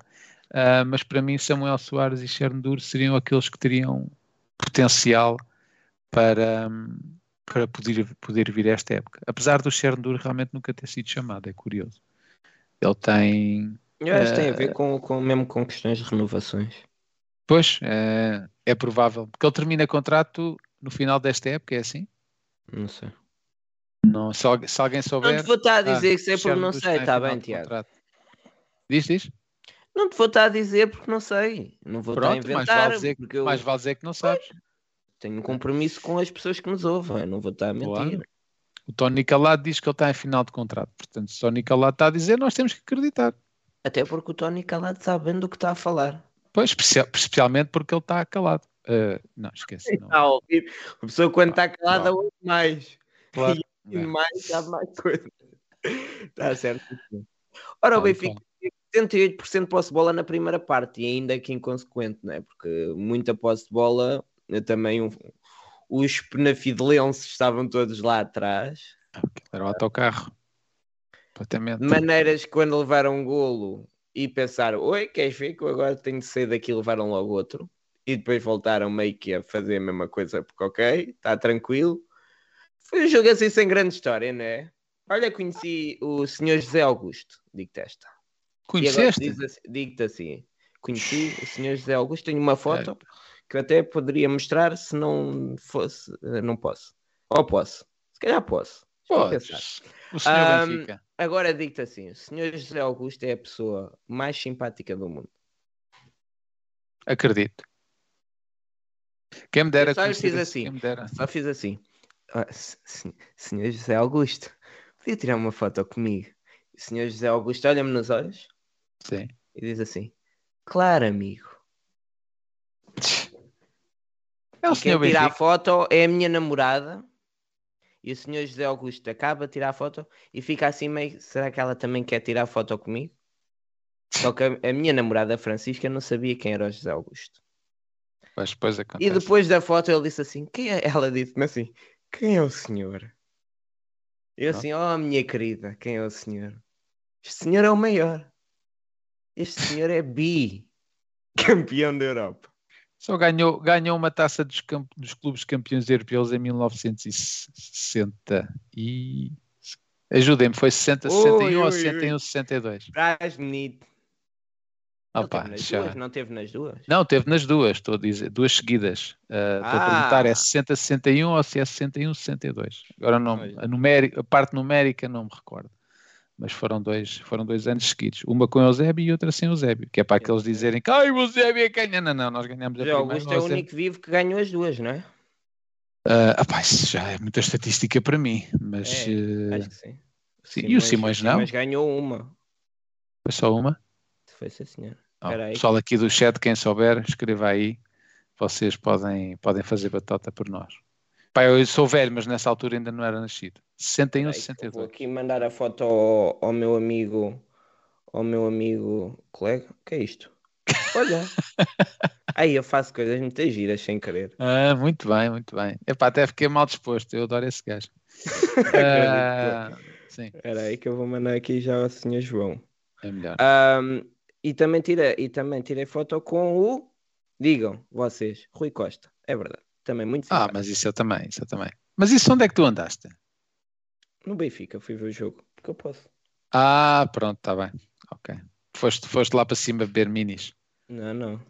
Uh, mas para mim, Samuel Soares e Chernobyl seriam aqueles que teriam potencial para, para poder, poder vir a esta época. Apesar do Chernobyl realmente nunca ter sido chamado, é curioso. Ele tem. Eu acho que tem a Eh, ver com, com, mesmo com questões de renovações. Pois, é, é provável. Porque ele termina contrato no final desta época, é assim? Não sei. Não, se, alguém, se alguém souber. Não te vou estar a dizer Ah, que sei porque não sei, está final bem, Tiago. contrato. Diz, diz. Não te vou estar a dizer porque não sei. Não vou estar a Pronto, mais inventar. vale, dizer, porque eu mais vale dizer que não sabes. tenho um compromisso com as pessoas que nos ouvem. Não vou estar a mentir. Claro. O Tony Calado diz que ele está em final de contrato. Portanto, se o Tony Calado está a dizer, nós temos que acreditar. Até porque o Tony Calado sabe bem do que está a falar. Pois, especia- especialmente porque ele está calado. Ah, não, esquece. Não. Está a ouvir. A pessoa quando está calada Claro. ouve mais. Claro. *laughs* E mais, sabe mais coisas. Está certo. Ora, o Benfica 78% de posse de bola na primeira parte e ainda que inconsequente, não é? Porque muita posse de bola, eu também um- os penafidelenses estavam todos lá atrás. Era o autocarro. Completamente. Maneiras que quando levaram um golo e pensaram, oi, queres ver que eu agora tenho de sair daqui e levaram logo outro. E depois voltaram meio que a fazer a mesma coisa, porque ok, está tranquilo. Foi um jogo assim sem grande história, não é? Olha, conheci o senhor José Augusto, digo-te esta. Conheceste? assim- Digo-te assim, conheci o senhor José Augusto, tenho uma foto que eu até poderia mostrar se não fosse, eh, não posso. Ou posso, se calhar posso. Podes. O senhor Benfica. Agora digo-te assim, o senhor José Augusto é a pessoa mais simpática do mundo. Acredito. Quem me dera Eu só fiz assim. Quem me dera. Só fiz assim. Ah, se- se- senhor José Augusto, podia tirar uma foto comigo? O senhor José Augusto olha-me nos olhos Sim. e diz assim, claro amigo. É o E senhor quem tira a foto é a minha namorada. E o senhor José Augusto acaba de tirar a foto e fica assim meio. Será que ela também quer tirar a foto comigo? Só que a, a minha namorada Francisca não sabia quem era o José Augusto. Pois, depois E acontece. depois da foto ele disse assim: quem é? Ela disse-me assim: quem é o senhor? Eu assim: oh minha querida, quem é o senhor? Este senhor é o maior. Este senhor é bi, *laughs* campeão da Europa. Só ganhou, ganhou uma taça dos, camp- dos clubes campeões europeus em 1960 e... Ajudem-me, foi 60, Oi, 61 ou oi, 61, oi. 62? Brás bonito. Não Opa, teve nas já- duas? Não teve nas duas? Não, teve nas duas, estou a dizer, duas seguidas. Ah, Estou a perguntar, é Ah. 60, 61 ou se é 61, 62? Agora não, a, numérica, a parte numérica não me recordo. Mas foram dois, foram dois anos seguidos. Uma com o Eusébio e outra sem o Eusébio. Que é para aqueles dizerem que Ai, o Eusébio é ganha. Não, não, nós ganhamos a José primeira. Augusto é o único vivo que ganhou as duas, não é? Ah, ah, isso já é muita estatística para mim. Mas É, eh, Acho que sim. sim, e o Simões não? Simões ganhou uma. foi só uma. Foi sim, senhor. Oh, pessoal aqui do chat, quem souber, escreva aí. Vocês podem, podem fazer batota por nós. Pá, eu sou velho, mas nessa altura ainda não era nascido. 61, Espera aí que eu Vou 62. aqui mandar a foto ao, ao meu amigo, ao meu amigo colega. O que é isto? Olha. *laughs* aí eu faço coisas muito giras sem querer. Ah, muito bem, muito bem. Epá, até fiquei mal disposto. Eu adoro esse gajo. *laughs* Ah, sim, Espera aí que eu vou mandar aqui já ao senhor João. é melhor. Ahm, e, também tirei, e também tirei foto com o. Digam vocês, Rui Costa. É verdade. Também muito Ah, simpático. mas isso eu também, isso eu também. Mas isso onde é que tu andaste? No Benfica fui ver o jogo. Porque eu posso. Ah, pronto, está bem. Ok. Foste, foste lá para cima beber minis. Não, não.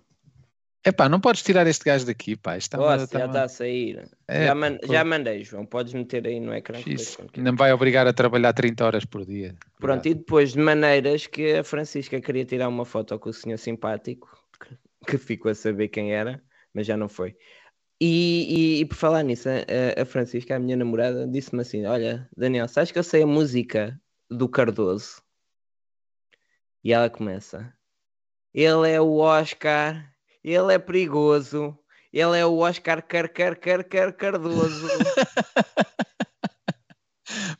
Epá, não podes tirar este gajo daqui, pá. Está Posso, já está a sair. É, já, man- já mandei, João. Podes meter aí no ecrã. Isso. Não me vai obrigar a trabalhar 30 horas por dia. Pronto, e depois de maneiras que a Francisca queria tirar uma foto com o senhor simpático, que, que ficou a saber quem era, mas já não foi. E, e- e por falar nisso, a, a Francisca, a minha namorada, disse-me assim: Olha, Daniel, sabes que eu sei a música do Cardoso? E ela começa: Ele é o Oscar, ele é perigoso, ele é o Oscar Car Car Car Car Cardoso. *laughs*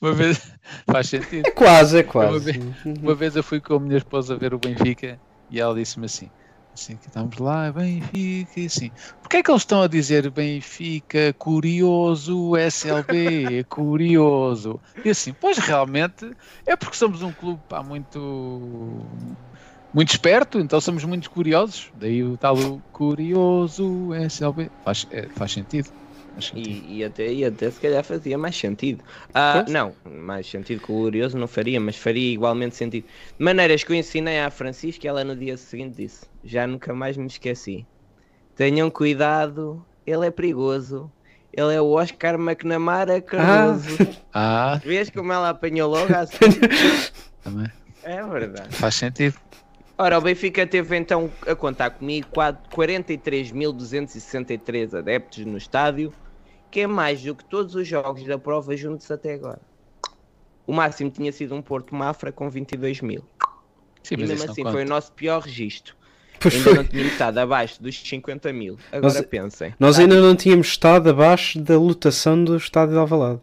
Uma vez faz sentido. É quase, é Uma quase. vez, uma vez eu fui com a minha esposa ver o Benfica e ela disse-me assim: assim que estamos lá, Benfica, e assim, porquê é que eles estão a dizer Benfica, curioso, SLB, *laughs* curioso? E assim, pois realmente é porque somos um clube pá, muito muito esperto, então somos muito curiosos. Daí o tal curioso SLB. Faz, é, faz sentido. Faz sentido. E, e até, e até se calhar fazia mais sentido. Ah, Pois. não, mais sentido que o glorioso não faria, mas faria igualmente sentido. De maneiras que eu ensinei à Francisca, ela no dia seguinte disse: Já nunca mais me esqueci. Tenham cuidado, ele é perigoso. Ele é o Oscar McNamara Cardoso. *laughs* Ah, Vês como ela apanhou logo assim? *laughs* também. É verdade. Faz sentido. Ora, o Benfica teve então a contar comigo quad- 43.263 adeptos no estádio, que é mais do que todos os jogos da prova juntos até agora. O máximo tinha sido um Porto Mafra com 22 mil. Sim, E mesmo assim foi o nosso pior registro. Pois Ainda foi. não tínhamos estado abaixo dos 50 mil. Agora Nós- pensem. Nós ainda não tínhamos estado abaixo da lotação do estádio de Alvalade.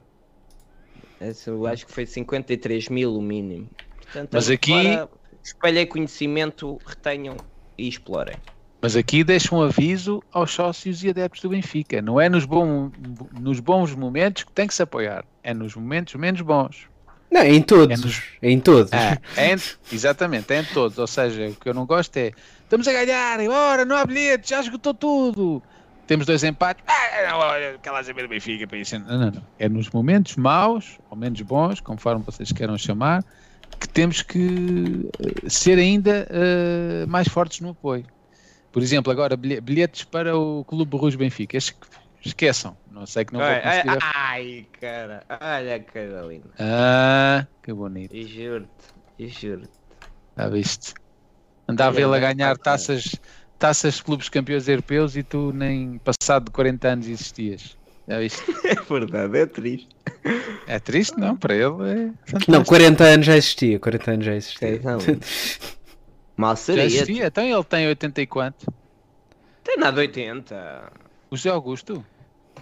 Eu acho que foi 53 mil o mínimo. Portanto, Mas aqui- agora espalhei conhecimento, retenham e explorem. Mas aqui deixa um aviso aos sócios e adeptos do Benfica. Não é nos, bom- nos bons momentos que tem que se apoiar. É nos momentos menos bons. Não, em todos. É nos- Em todos. É, *laughs* é em- exatamente, é em todos. Ou seja, o que eu não gosto é estamos a ganhar, embora, não há bilhete, já esgotou tudo. temos dois empates. Ah, não, olha, aquela saber do Benfica para isso. Não, não, não. É nos momentos maus, ou menos bons, conforme vocês queiram chamar, que temos que eh, ser ainda eh, mais fortes no apoio. Por exemplo, agora bilhe- bilhetes para o Clube Rouge Benfica. Es- Esqueçam. Não sei que não vou Ai, ai, conseguir. ai, cara. Olha, Carolina. Ah, que bonito. E juro-te. E juro-te. Já viste? A Olha, vê-la bem, ganhar taças, taças de clubes campeões europeus e tu nem passado de 40 anos existias. Já viste? *laughs* É verdade, é triste. É triste, não? Para ele é Não, fantástico. 40 anos já existia. 40 anos já existia. *laughs* Mal Já seria. existia. Então ele tem 80 e quanto? Tem nada 80. O José Augusto?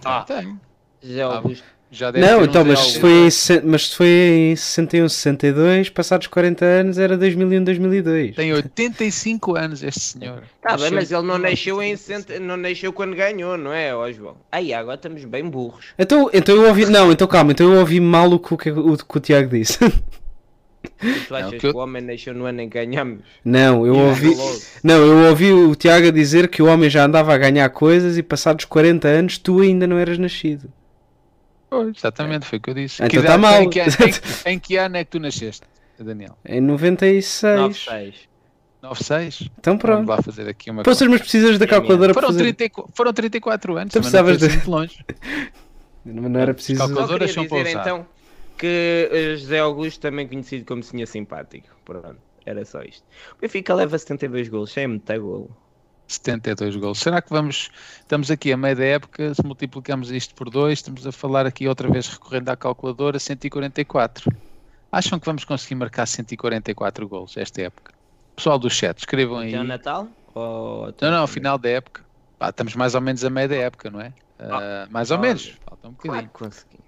Ah. Tem. Já Ah, Augusto. Já deve Não, um então, mas se, foi em, mas se foi em 61, 62, passados 40 anos era 2001, 2002. Tem 85 anos este senhor. Tá bem, mas ele não nasceu, em, não nasceu quando ganhou, não é, ó João? Aí, agora estamos bem burros. Então, então eu ouvi. Não, então calma, então eu ouvi mal o que o, que o, que o Tiago disse. *laughs* E tu achas que que, eu- o homem nasceu no ano em que ganhamos? Não, eu ouvi. Não, eu ouvi o Tiago dizer que o homem já andava a ganhar coisas e passados 40 anos tu ainda não eras nascido. Pois, exatamente, foi o que eu disse. Então Que tá idade- mal. Em que, em, *laughs* em que ano é que tu nasceste, Daniel? Em 96. 9-6. 96? Então Vamos pronto. lá fazer aqui uma Poças, mas precisas da calculadora para Foram, fazer. 30, e- foram 34 anos, não precisavas de- assim muito longe. *laughs* Não não era preciso. Calculadoras são para dizer usar. então que eh, José Augusto, também conhecido como Senhor Simpático. Pronto, era só isto. O Benfica leva 72 golos, já é metade golo. 72 gols. Será que vamos. Estamos aqui a meio da época, se multiplicamos isto por 2, estamos a falar aqui outra vez recorrendo à calculadora, 144. Acham que vamos conseguir marcar 144 gols esta época? Pessoal do chat, escrevam aí. Até o Natal? Ou Não, não, ao final da época. Pá, estamos mais ou menos a meio da época, não é? Ah, mais ou olha. menos. Falta um Claro bocadinho. que conseguimos.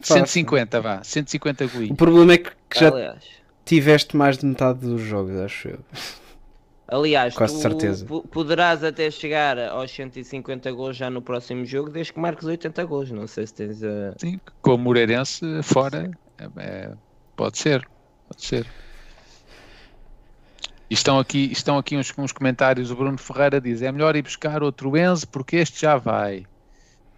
Fácil. fácil. 150, vá. 150 O golinhos. problema é que que já Aliás, tiveste mais de metade dos jogos, acho eu. aliás Quase tu certeza. po- poderás até chegar aos 150 gols já no próximo jogo, desde que marques 80 gols. Não sei se tens a. Sim, com o Moreirense fora, é- é- pode ser, pode ser. E estão aqui, estão aqui uns, uns comentários. O Bruno Ferreira diz: é melhor ir buscar outro Enzo porque este já vai.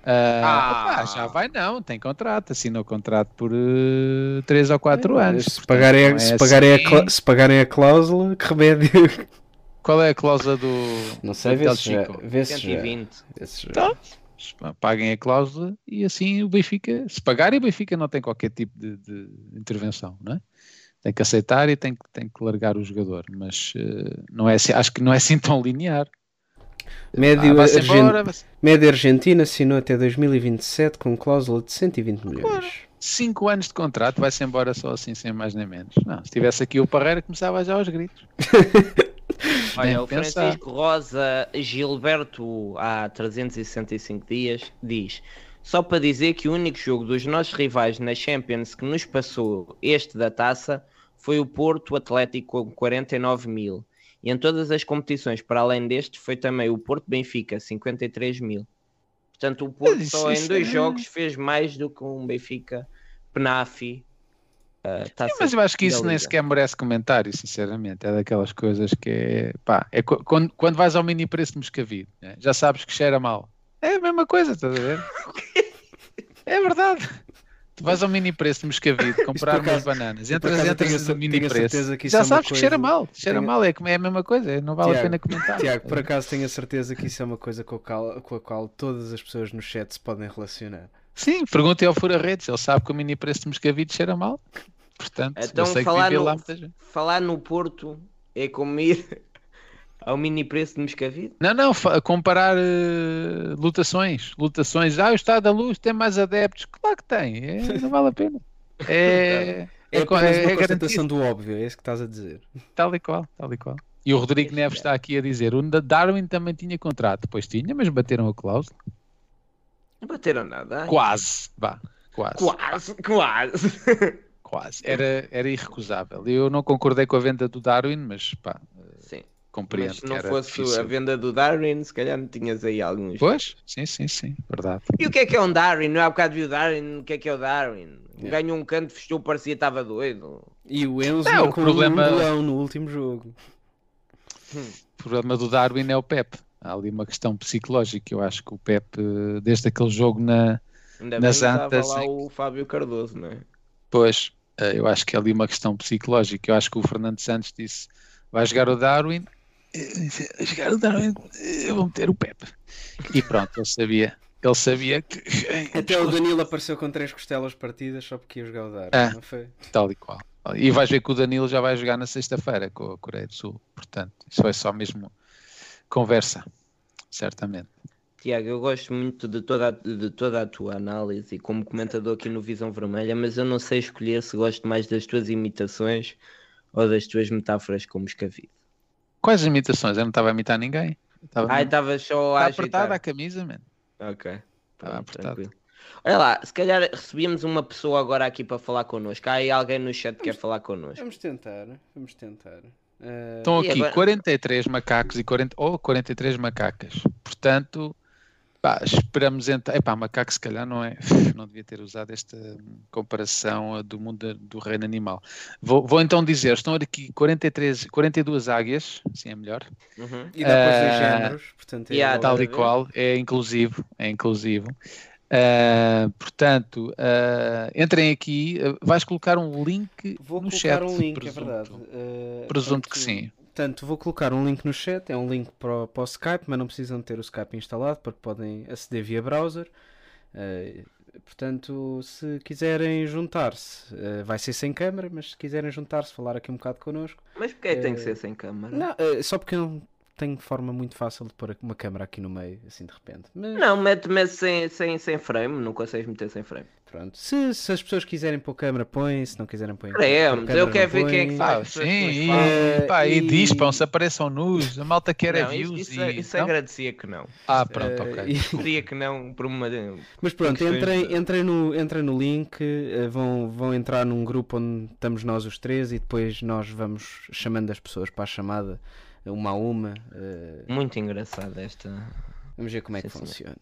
Ah, Ah. opá, já vai, não, tem contrato, assinou contrato por 3 ou 4 anos. É, Se portanto, pagarem, é se, pagarem a assim. se pagarem a cláusula, que remédio. Qual é a cláusula do. Não sei, vê se já. Chico? Vê se já, 120. vê se já. Então, paguem a cláusula e assim o Benfica, se pagarem, o Benfica não tem qualquer tipo de, de intervenção, não é? Tem que aceitar e tem, que- tem que largar o jogador, mas eh, não é assim, acho que não é assim tão linear. Médio, Ah, argen- embora, Argentina assinou até 2027 com cláusula de 120 milhões. cinco anos de contrato, vai-se embora só assim, sem mais nem menos. Não, se tivesse aqui o Parreira, começava já aos gritos. *laughs* Olha, o pensar. Francisco Rosa Gilberto, há 365 dias, diz: Só para dizer que o único jogo dos nossos rivais na Champions que nos passou este da taça foi o Porto Atlético com 49 mil. E em todas as competições, para além deste, foi também o Porto Benfica, 53 mil. Portanto, o Porto Mas só isso em dois é- jogos fez mais do que um Benfica Penafi. Uh, taça Mas eu acho que isso nem sequer merece comentário, sinceramente. É daquelas coisas que é. Pá, é quando, quando vais ao mini preço de Moscavide, né, já sabes que cheira mal. É a mesma coisa, estás a ver? *laughs* É verdade. Tu vais ao mini preço de Moscavide comprar umas bananas, entras, entras no mini preço, que isso já é sabes que cheira mal. Cheira tenho- mal, é, é a mesma coisa, não vale a pena comentar. Tiago, por acaso tenho a certeza que isso é uma coisa com a, qual, com a qual todas as pessoas no chat se podem relacionar. Sim, perguntem ao Fura Redes, ele sabe que o mini preço de Moscavide cheira mal. Portanto, Então, eu sei que falar no-. Falar no Porto é como ir ao mini preço de Moscavide? Não, não, comparar eh, lutações, lutações. Ah, o Estado da Luz tem mais adeptos. Claro que tem, é, não vale a pena. É, *laughs* É, é, é, uma é constatação do óbvio, é isso que estás a dizer. tal e qual, tal e qual. E o Rodrigo Neves está aqui a dizer, o Darwin também tinha contrato, pois tinha, mas bateram a cláusula. Não bateram nada. ai. Quase, vá, quase, Quase, quase. *laughs* quase. Era, era irrecusável. Eu não concordei com a venda do Darwin, mas pá. Compreendo Mas se não fosse difícil. a venda do Darwin, se calhar não tinhas aí alguns. Pois, sim, sim, sim, verdade. E o que é que é um Darwin? Não há bocado viu o Darwin? O que é que é o Darwin? Ganhou um canto, fechou, parecia que estava doido. E o Enzo Não, o problema- um no último jogo. O problema do Darwin é o Pep. há ali uma questão psicológica. Eu acho que o Pepe, desde aquele jogo na. Ainda Nas bem antas, lá o Fábio Cardoso, não é? Pois, eh, eu acho que é ali uma questão psicológica. Eu acho que o Fernando Santos disse: vai jogar o Darwin, disse, vai jogar o Darwin, eh, eu vou meter o Pepe. E pronto, ele sabia. Ele sabia que. Até o Danilo apareceu com três costelas partidas só porque ia jogar o Dar, Ah. não foi? Tal e qual. E vais ver que o Danilo já vai jogar na sexta-feira com a Coreia do Sul. Portanto, isso é só mesmo conversa, certamente. Tiago, eu gosto muito de toda, a, de toda a tua análise como comentador aqui no Visão Vermelha, mas eu não sei escolher se gosto mais das tuas imitações ou das tuas metáforas como escavido. Quais imitações? Eu não estava a imitar ninguém. Estava Ai, estava só Está a apertada a camisa, mano. Ok. Estava tranquilo. Olha lá, se calhar recebíamos uma pessoa agora aqui para falar connosco. Há aí alguém no chat que quer falar connosco. Vamos tentar, vamos tentar. Eh, Estão E aqui agora- 43 macacos e 40, ou 43 macacas. Portanto, pá, esperamos então. Epá, macaco se calhar não é. *laughs* Não devia ter usado esta comparação ah, do mundo do reino animal. Vou, vou então dizer: estão aqui 43, 42 águias, assim é melhor. Uhum. E dá para os dois Eh, géneros, portanto é yeah. Tal e qual, é inclusivo, é inclusivo. Ah, portanto, ah, entrem aqui, vais colocar um link Vou no colocar chat. um link, presunto. é verdade. Eh, Presunto que sim. Portanto, vou colocar um link no chat, é um link para, o- para o Skype, mas não precisam ter o Skype instalado porque podem aceder via browser. Eh, portanto, se quiserem juntar-se, eh, vai ser sem câmera, mas se quiserem juntar-se, falar aqui um bocado connosco. Mas porquê que tem que Eh, ser sem câmara? Não, só porque eu não tenho forma muito fácil de pôr uma câmera aqui no meio, assim de repente. Mas Não, mete-me sem, sem, sem frame, não consegues meter sem frame. Pronto, se, se as pessoas quiserem pôr câmera, põem, se não quiserem põem. Queremos, eu quero ver quem é que faz. Ah, sim, e, pá, e E- dispam, se apareçam nus, a malta quer é Não, views isso, isso, e... isso não? agradecia que não. Ah, pronto, Eh, ok. e- Queria que não por uma. Mas pronto, entrem, entrem, no, entrem no link, eh, vão, vão entrar num grupo onde estamos nós os três e depois nós vamos chamando as pessoas para a chamada, uma a uma. eh, Muito engraçada esta. vamos ver como é que Sim, funciona.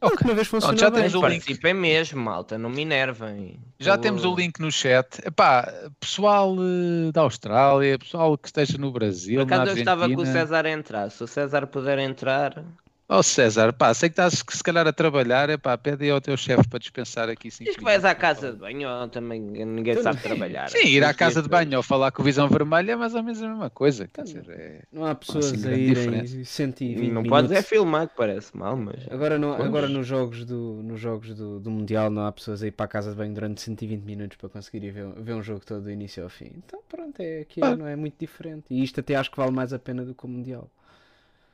Da Ok. última vez Pronto, funcionou já bem. temos o link. Participem mesmo, malta, não me enervem. Já Tô- temos o link no chat. Epá, pessoal eh, da Austrália, pessoal que esteja no Brasil, Por na acaso eu estava que o. César a entrar. Se o César puder entrar. Ó César, pá, sei que estás se calhar a trabalhar, epá, pede aí ao teu chefe para dispensar aqui 5 Diz que vais à casa de banho, ou também ninguém Então, sabe trabalhar. Sim, ir à casa de banho ou falar com o Visão Vermelha é mais ou menos a mesma coisa. Quer dizer, é... Não há pessoas assim a irem diferença. 120 Não minutos. podes é filmar, que parece mal, mas. Agora, não, agora nos jogos, do, nos jogos do, do Mundial não há pessoas a ir para a casa de banho durante 120 minutos para conseguir ir ver, ver um jogo todo do início ao fim. Então pronto, é, aqui Ah. não é muito diferente. E isto até acho que vale mais a pena do que o Mundial.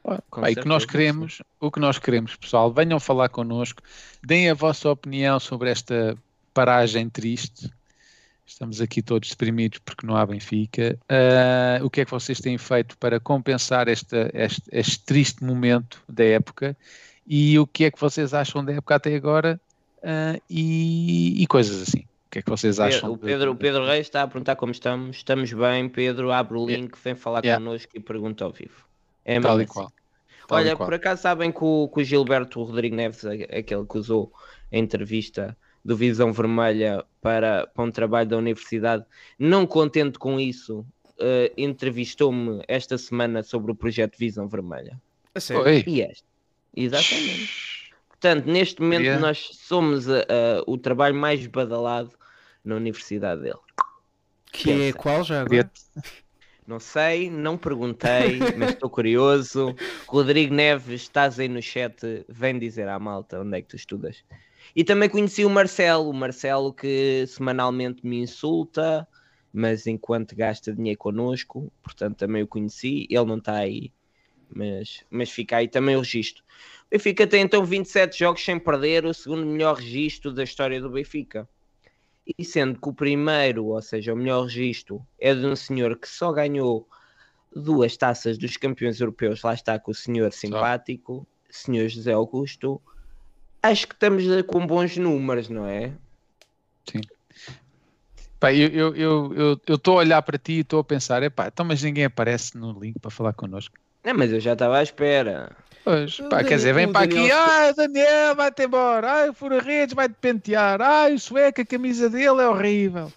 E o que nós queremos, o que nós queremos, pessoal, venham falar connosco, deem a vossa opinião sobre esta paragem triste. Estamos aqui todos deprimidos porque não há Benfica. Ah, o que é que vocês têm feito para compensar esta, este, este triste momento da época? E o que é que vocês acham da época até agora? Ah, e, e coisas assim. O que é que vocês acham? O Pedro, o Pedro Reis está a perguntar como estamos. Estamos bem, Pedro. Abre o link, vem falar Yeah. connosco e pergunta ao vivo. É Tal e qual. assim. Tal e Olha, qual. por acaso sabem que o, que o Gilberto Rodrigo Neves, aquele que usou a entrevista do Visão Vermelha para, para um trabalho da universidade, não contente com isso, eh, entrevistou-me esta semana sobre o projeto Visão Vermelha. A sério? Oi. E este. Exatamente. Portanto, neste momento Yeah. nós somos a- o trabalho mais badalado na universidade dele. Que é Pensa. qual já agora? *laughs* Não sei, não perguntei, mas estou curioso. *laughs* Rodrigo Neves, estás aí no chat, vem dizer à malta onde é que tu estudas. E também conheci o Marcelo, o Marcelo que semanalmente me insulta, mas enquanto gasta dinheiro connosco, portanto também o conheci. Ele não está aí, mas, mas fica aí também o registro. O Benfica tem então 27 jogos sem perder, o segundo melhor registro da história do Benfica. E sendo que o primeiro, ou seja, o melhor registro, é de um senhor que só ganhou duas taças dos campeões europeus, lá está com o senhor simpático, senhor José Augusto, acho que estamos eh, com bons números, não é? Pá, eu estou eu, eu, eu a olhar para ti e estou a pensar, epá, então mas ninguém aparece no link para falar connosco. Não, mas eu já estava à espera. Pois, pá, quer dizer, vem para aqui, ah, Daniel, vai-te embora, ai, o Fura-Redes vai-te pentear, ai, o sueco, a camisa dele é horrível,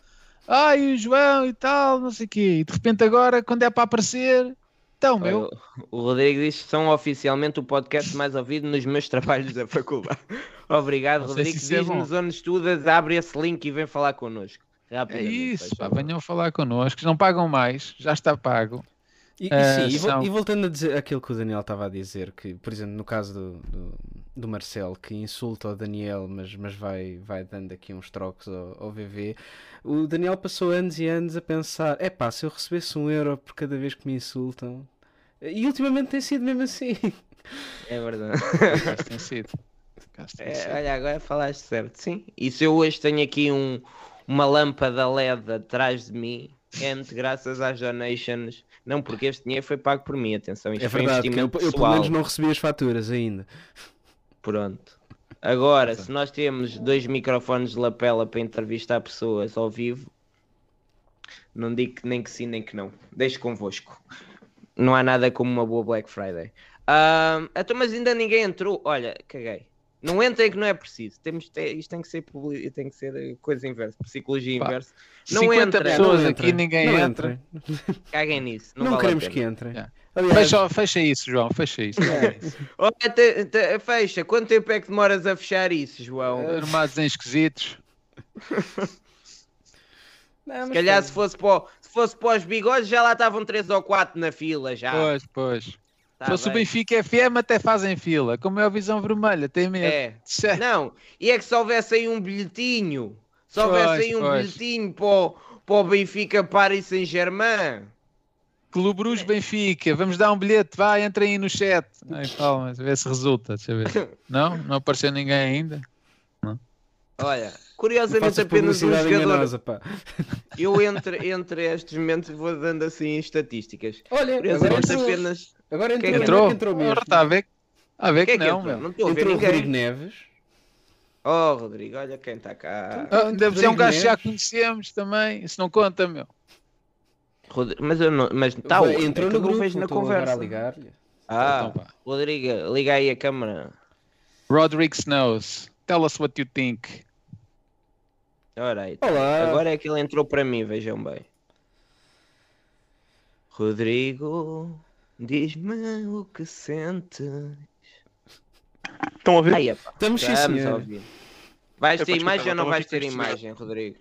ai, o João e tal, não sei o quê. E de repente agora, quando é para aparecer, Então, meu. O Rodrigo diz que são oficialmente o podcast mais ouvido nos meus trabalhos da faculdade. *laughs* Obrigado, Rodrigo. se é Diz-nos bom. onde estudas, abre esse link e vem falar connosco. É isso, pá, venham falar connosco. Não pagam mais, já está pago. E, e Ah, sim, e, vo- são- e voltando a dizer aquilo que o Daniel estava a dizer, que, por exemplo, no caso do, do, do Marcelo, que insulta o Daniel, mas, mas vai, vai dando aqui uns trocos ao, ao VV, o Daniel passou anos e anos a pensar: é pá, se eu recebesse um euro por cada vez que me insultam. E ultimamente tem sido mesmo assim. É verdade. Tem sido. É, sido. olha, agora falaste certo, sim. E se eu hoje tenho aqui um, uma lâmpada LED atrás de mim, é muito graças às donations. Não, porque este dinheiro foi pago por mim, atenção. Isto É foi verdade, que eu, investimento eu pelo menos não recebi as faturas ainda. Pronto. Agora, se nós temos dois microfones de lapela para entrevistar pessoas ao vivo, não digo nem que sim nem que não. Deixo convosco. Não há nada como uma boa Black Friday. Ahm, então, mas ainda ninguém entrou. Olha, caguei. Não entrem que não é preciso. Temos, te- isto tem que ser tem que ser eh, coisa inversa, psicologia Pá, inversa. Não 50 entra. pessoas Não aqui, ninguém não entra. entrem. Caguem nisso. Não, Não, vale queremos que entrem. Yeah. Aliás, Fecha, fecha isso, João, fecha isso. Olha, te- te- fecha. Quanto tempo é que demoras a fechar isso, João? Armados em esquisitos. *laughs* não, Se calhar foi- se fosse, para, se fosse para os bigodes já lá estavam 3 ou 4 na fila já. Pois, pois. Tá Se fosse o. Benfica FM, até fazem fila. Como é a visão vermelha, tem medo. É. Não, e é que se houvesse aí um bilhetinho, se houvesse aí um pois. bilhetinho para o, para o Benfica Paris Saint-Germain. Clube Bruges Benfica, vamos dar um bilhete, vai, entrem aí no chat. Ai, calma, a ver se resulta. Deixa ver. *laughs* Não? Não apareceu ninguém ainda? Olha, Não curiosamente apenas um jogador. enganosa, pá. Eu entre, entre estes momentos vou dando assim estatísticas. Olha, agora Curiosamente entrou, apenas. agora entrou, Quem é Entrou? entrou mesmo. Ora, Está a ver, a ver que é que não, entrou? meu. Não estou a ver Entrou o Rodrigo ninguém. Neves. Oh, Rodrigo, olha quem está cá. Ah, deve ser um Rodrigo gajo que já conhecemos também. Isso não conta, meu. Rodrigo- Mas eu não. Mas está Vai, onde? entrou É no grupo, vejo na agora conversa. a ligar-lhe. Ah, Então vá. Rodrigo, liga aí a câmera. Roderick Snows, tell us what you think. Ora aí. Olá. Agora é que ele entrou para mim, vejam bem. Rodrigo, diz-me o que sentes. Estão a? Aí, epá, Estamos sim, estamos a senhor. ouvir. Vais É, ter imagem ou não vais ter a imagem, Rodrigo?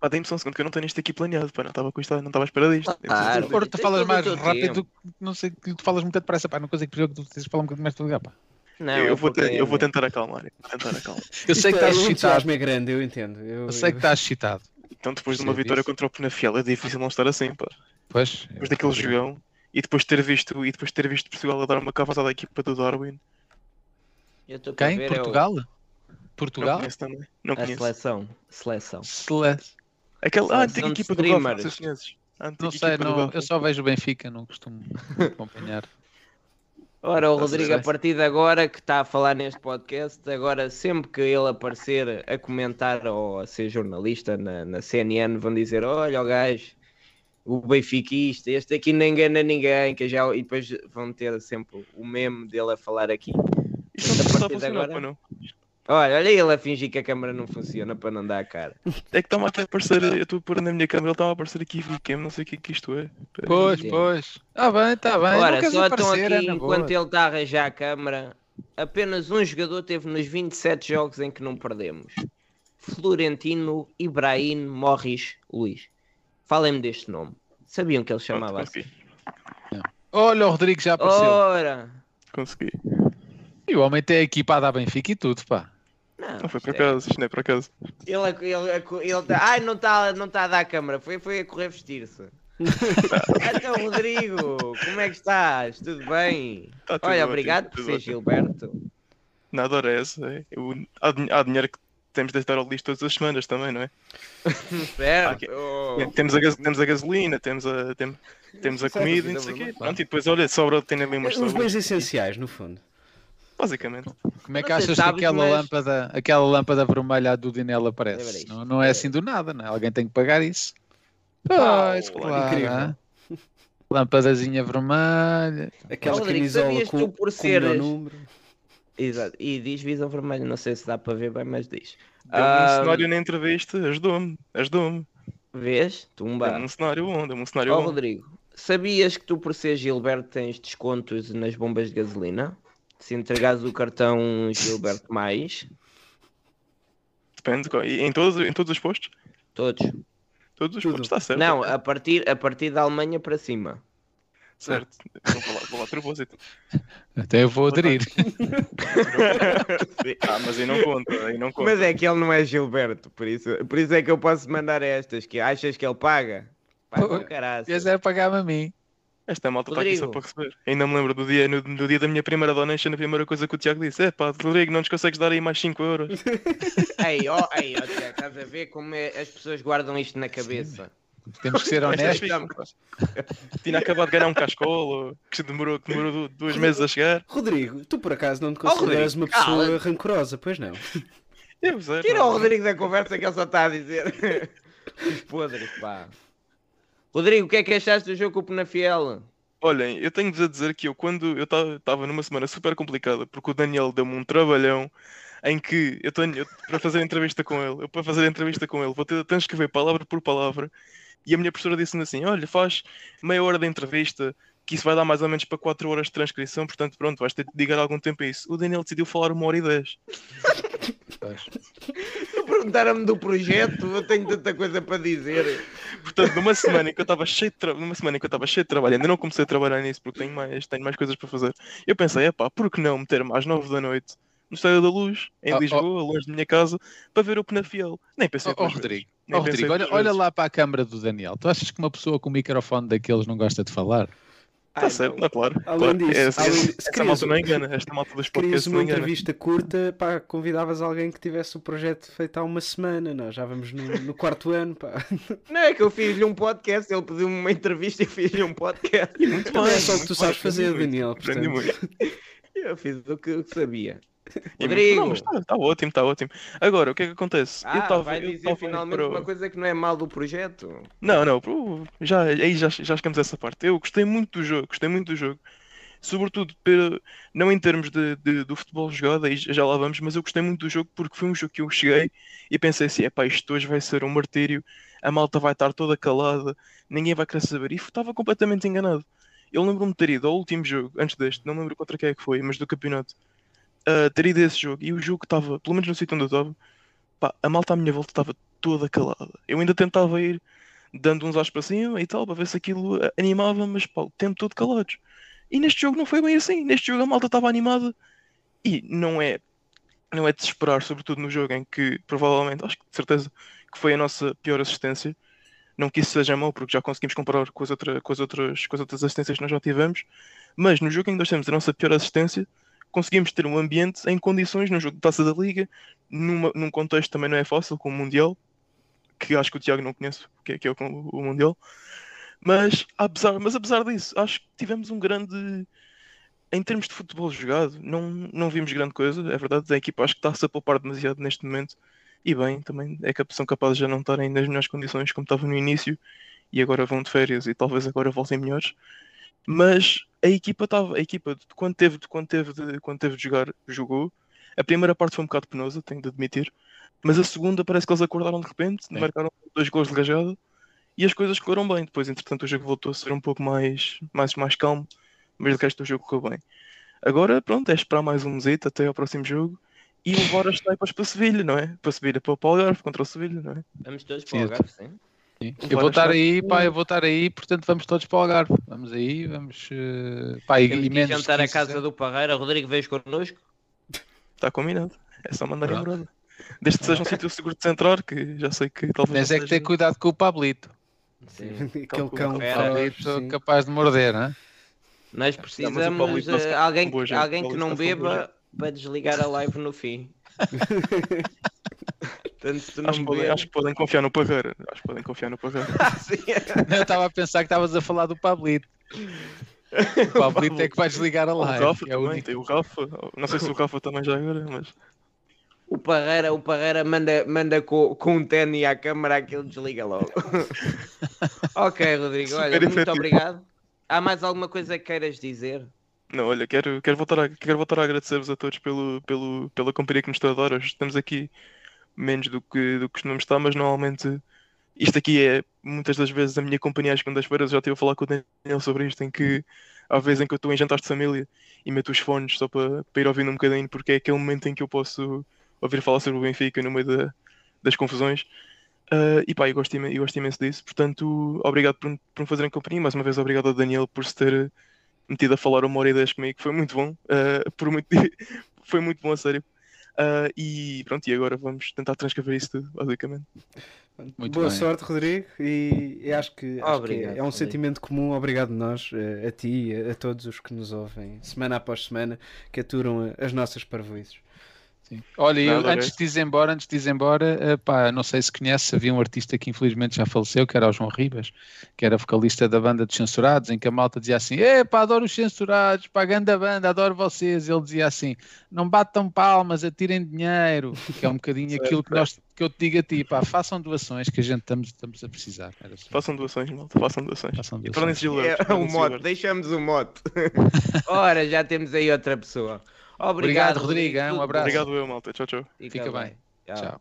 Pá, dei-me só um segundo que eu não tenho isto aqui planeado, pá, não estava com isto, não estava à espera disto. Claro. Ora, tu tem falas todo o mais teu rápido, tempo. não sei, que tu falas muito depressa, pá. Não consigo perceber que tu tens de falar um bocadinho mais devagar, pá. Não, eu, vou porque- te- eu vou tentar acalmar, eu vou tentar acalmar. *laughs* Eu sei que estás o excitado. é grande, eu entendo. Eu, Eu sei que estás excitado. Então depois de uma Percebo vitória isso. contra o Penafiel é difícil não estar assim, pá. Pois. Depois daquele jogão e depois de ter visto e depois de ter visto Portugal a dar uma cavazada à equipa do Darwin. Eu Quem? ver é Portugal? Não Portugal? conheço também. Não a conheço. seleção. Seleção. Celeste. Aquela ah, Seleção antiga de equipa do Galo, não streamers. sei. A antiga Não não, eu só vejo o Benfica, não costumo *laughs* acompanhar. Ora, o Rodrigo, a partir de agora que está a falar neste podcast, agora sempre que ele aparecer a comentar ou a ser jornalista na, na CNN, vão dizer: Olha, o gajo, o benfiquista, este aqui não engana ninguém. Que já... E depois vão ter sempre o meme dele a falar aqui. Isto não a está a partir de funcionar, agora- não. Olha, olha ele a fingir que a câmera não funciona para não dar a cara. É que está-me até a aparecer, eu estou a pôr na minha câmera, ele está a aparecer aqui Vicam, não sei o que é que isto é. Pois, Sim. pois. Ah, bem, está bem. Ora, só estão aqui, é na boa. enquanto ele está a arranjar a câmara, apenas um jogador teve nos 27 jogos em que não perdemos. Florentino Ibrahim Morris Luís. Falem-me deste nome. Sabiam que ele chamava assim? Olha, o Rodrigo já apareceu. Ora! Consegui. E o homem tem equipado à Benfica e tudo, pá. Não, Não foi por é- acaso, isto não é por acaso. Ele, ele, ele, ele tá- Ai, não está não tá a dar a câmara, foi, foi a correr vestir-se. *laughs* então, Rodrigo, como é que estás? Tudo bem? Tá tudo Olha, obrigado por tudo ser. Gilberto. Nada hora é essa. É. Eu- há, há dinheiro que temos de dar ao lixo todas as semanas também, não é? *laughs* Certo? Ok. Oh. Temos, a gas- temos a gasolina, temos a, tem- temos a Certo, comida e não sei o quê. Pronto, e depois, olha, sobra, tem ali umas Os bens essenciais, no fundo. Basicamente. Como é que achas que aquela, mas- lâmpada, aquela lâmpada vermelha do Dinel Olha aparece? isto, Não, não é olha assim do nada, não é? Alguém tem que pagar isso. Pau, Pois, claro. incrível. hã? Lâmpadazinha vermelha. Aquela Rodrigo, camisola sabias com, tu por com o seres- meu número. Exato. E diz visão vermelha, não sei se dá para ver bem, mas diz. Deu-me Ah, um cenário na entrevista, ajudou-me, ajudou-me. Vês? Deu-me Tumba. um cenário bom, deu-me um cenário Ó bom. Rodrigo, sabias que tu por ser Gilberto tens descontos nas bombas de gasolina? Se entregares o cartão Gilberto *laughs* mais, Depende. Em todos, em todos os postos? todos. Todos os Tudo. postos, está certo. Não, a partir, a partir da Alemanha para cima. Certo. Vou lá, vou lá de propósito. Até eu vou aderir. *laughs* Ah, mas aí não conta, aí não conta. Mas é que ele não é Gilberto, por isso, por isso é que eu posso mandar estas, que achas que ele paga? Paga Pô, o caralho. Queres é pagar-me a mim. Esta malta está aqui só para receber. Ainda me lembro do dia, no, no dia da minha primeira donation, a primeira coisa que o Tiago disse: é pá, Rodrigo, não nos consegues dar aí mais 5 euros. *laughs* Ei, ó, ei, ó, Tiago, estás a ver como é- as pessoas guardam isto na cabeça? Temos que ser honestos. Tinha acabado de ganhar um cascolo, que demorou, que demorou duas meses a chegar. Rodrigo, tu por acaso não te Oh, Rodrigo, consideras uma pessoa cala. rancorosa, pois não? Eu, Tira não. o Rodrigo da conversa que ele só está a dizer. *laughs* Os podres, pá. Rodrigo, o que é que achaste do jogo com o Penafiel? Olhem, eu tenho-vos a dizer que eu, quando eu estava numa semana super complicada, porque o Daniel deu-me um trabalhão em que eu tenho, eu- para fazer entrevista com ele, eu para fazer entrevista com ele, vou ter, tenho que escrever palavra por palavra, e a minha professora disse-me assim: Olha, faz meia hora de entrevista, que isso vai dar mais ou menos para 4 horas de transcrição, portanto, pronto, vais ter de dedicar algum tempo a isso. O Daniel decidiu falar uma hora e 10. Perguntaram-me do projeto, eu tenho tanta coisa para dizer. Portanto, numa semana em que eu estava cheio de tra... numa semana em que eu estava cheio de trabalho, ainda não comecei a trabalhar nisso porque tenho mais, tenho mais coisas para fazer. Eu pensei, epá, por que não meter-me às 9 da noite no Estádio da Luz, em Oh, oh. Lisboa, longe da minha casa, para ver o Penafiel? Nem pensei duas vezes. Rodrigo, pensei Rodrigo olha, olha lá para a câmara do Daniel. Tu achas que uma pessoa com um microfone daqueles não gosta de falar? Está certo, não, claro. Além claro. disso, além- se querias- malta não engana, esta malta dos podcasts uma não entrevista curta, pá, convidavas alguém que tivesse o projeto feito há uma semana, nós já vamos no, no quarto ano, pá. *laughs* Não é que eu fiz-lhe um podcast, ele pediu-me uma entrevista e fiz-lhe um podcast. Muito Também é só o que tu sabes fazer, muito, Daniel, aprendi muito. Eu fiz o que, o que sabia. Rodrigo. Não, está tá ótimo, está ótimo. Agora, o que é que acontece? Ah, eu tava, vai dizer tava finalmente para uma coisa que não é mal do projeto. Não, não, já, aí já, já chegamos a essa parte. Eu gostei muito do jogo, gostei muito do jogo. Sobretudo, pela- não em termos de, de- do futebol jogado, aí já lá vamos, mas eu gostei muito do jogo porque foi um jogo que eu cheguei e pensei assim: epá, isto hoje vai ser um martírio, a malta vai estar toda calada, ninguém vai querer saber. E estava completamente enganado. Eu lembro-me de ter ido ao último jogo, antes deste, não lembro contra quem é que foi, mas do campeonato, a ter ido a esse jogo e o jogo estava, pelo menos no sítio onde eu estava, pá, a malta à minha volta estava toda calada. Eu ainda tentava ir dando uns aos para cima e tal, para ver se aquilo animava, mas pá, o tempo todo calados. E neste jogo não foi bem assim. Neste jogo a malta estava animada e não é, não é de se esperar, sobretudo no jogo em que provavelmente, acho que de certeza que foi a nossa pior assistência. Não que isso seja mau, porque já conseguimos comparar com as, outra, com, as outras, com as outras assistências que nós já tivemos, mas no jogo em que nós temos a nossa pior assistência, conseguimos ter um ambiente em condições no jogo de taça da liga, numa, num contexto também não é fácil, como o Mundial, que acho que o Tiago não conhece, que é, que é o, o Mundial. Mas apesar, mas apesar disso, acho que tivemos um grande. Em termos de futebol jogado, não, não vimos grande coisa, é verdade. A equipa acho que está-se a poupar demasiado neste momento. E bem, também é que são capazes de já não estarem nas melhores condições como estavam no início e agora vão de férias e talvez agora voltem melhores. Mas a equipa estava, a equipa, de quando teve, de quando teve de, quando teve de jogar, jogou. A primeira parte foi um bocado penosa, tenho de admitir. Mas a segunda parece que eles acordaram de repente, Sim. marcaram dois gols de rajada e as coisas correram bem. Depois, entretanto, o jogo voltou a ser um pouco mais, mais, mais calmo, mas de resto o jogo correu bem. Agora, pronto, é esperar mais um mesito até ao próximo jogo e levar as taipas para Sevilha, não é? Para Sevilha, para o Algarve contra o Sevilha, não é? Vamos todos para o Algarve, sim. Sim. Eu vou estar aí, pá, eu vou estar aí, portanto vamos todos para o Algarve. Vamos aí, vamos. eh, pá, e, e menos jantar a 15, casa do Parreira. Rodrigo, vês connosco? Está combinado. É só mandar embora. Desde que seja um sítio seguro de centrar, que já sei que talvez. Mas é que ter cuidado com o Pablito. Sim. Aquele cão Pablito sim. capaz de morder, não é? Nós precisamos de alguém, boa que- gente. alguém O que não boa beba para desligar a live no fim. *laughs* *laughs* Portanto, se tu não Acho que, podem, acho que podem confiar no Parreira. Acho que podem confiar no Parreira. *laughs* Sim. Eu estava a pensar que estavas a falar do Pablito. O *laughs* Pablito é que vai desligar a O live. Rafa é o também, único. tem o Rafa. Não sei se o Rafa também já agora, mas. O Parreira, o Parreira manda, manda com, com um ténis à câmara, aquilo desliga logo. *laughs* ok, Rodrigo, olha, muito efetivo. obrigado. Há mais alguma coisa que queiras dizer? Não, olha, quero, quero, voltar a, quero voltar a agradecer-vos a todos pelo, pelo, pela companhia que nos estão a dar. Hoje estamos aqui menos do que, do que costumamos estar, mas normalmente isto aqui é muitas das vezes a minha companhia às segundas-feiras. Já estive a falar com o Daniel sobre isto, em que há vezes em que eu estou em jantares de família e meto os fones só para, para ir ouvindo um bocadinho, porque é aquele momento em que eu posso ouvir falar sobre o Benfica no meio da- das confusões. Ah, e pá, eu gosto, eu gosto imenso disso. Portanto, obrigado por, por me fazerem companhia. Mais uma vez, obrigado ao Daniel por se ter metido a falar uma hora e dez comigo. Foi muito bom. ah, por muito, *laughs* foi muito bom, a sério. Ah, e pronto, e agora vamos tentar transcrever isso tudo, basicamente. Muito Boa bem. sorte, Rodrigo. E, e acho que, acho que Obrigado, é um Rodrigo. sentimento comum. Obrigado nós, eh, a ti e a todos os que nos ouvem, semana após semana, que aturam as nossas parvoices. Sim. Olha, eu, Nada, antes de ir embora, antes de ir embora, eh, pá, não sei se conhece, havia um artista que infelizmente já faleceu, que era o João Ribas, que era vocalista da banda dos Censurados, em que a malta dizia assim: É pá, adoro os Censurados, pá, ganda banda, adoro vocês. Ele dizia assim: Não batam palmas, atirem dinheiro, que é um bocadinho *laughs* aquilo que, nós, que eu te digo a ti, pá, façam doações que a gente estamos, estamos a precisar. Façam doações, malta, façam doações. Façam doações. Gilberto. É o mote, deixamos o mote. *laughs* Ora, já temos aí outra pessoa. Obrigado, Obrigado, Rodrigo? Um abraço. Obrigado, eu, malta. Tchau, tchau. Fica, Fica bem. Tchau. Tchau.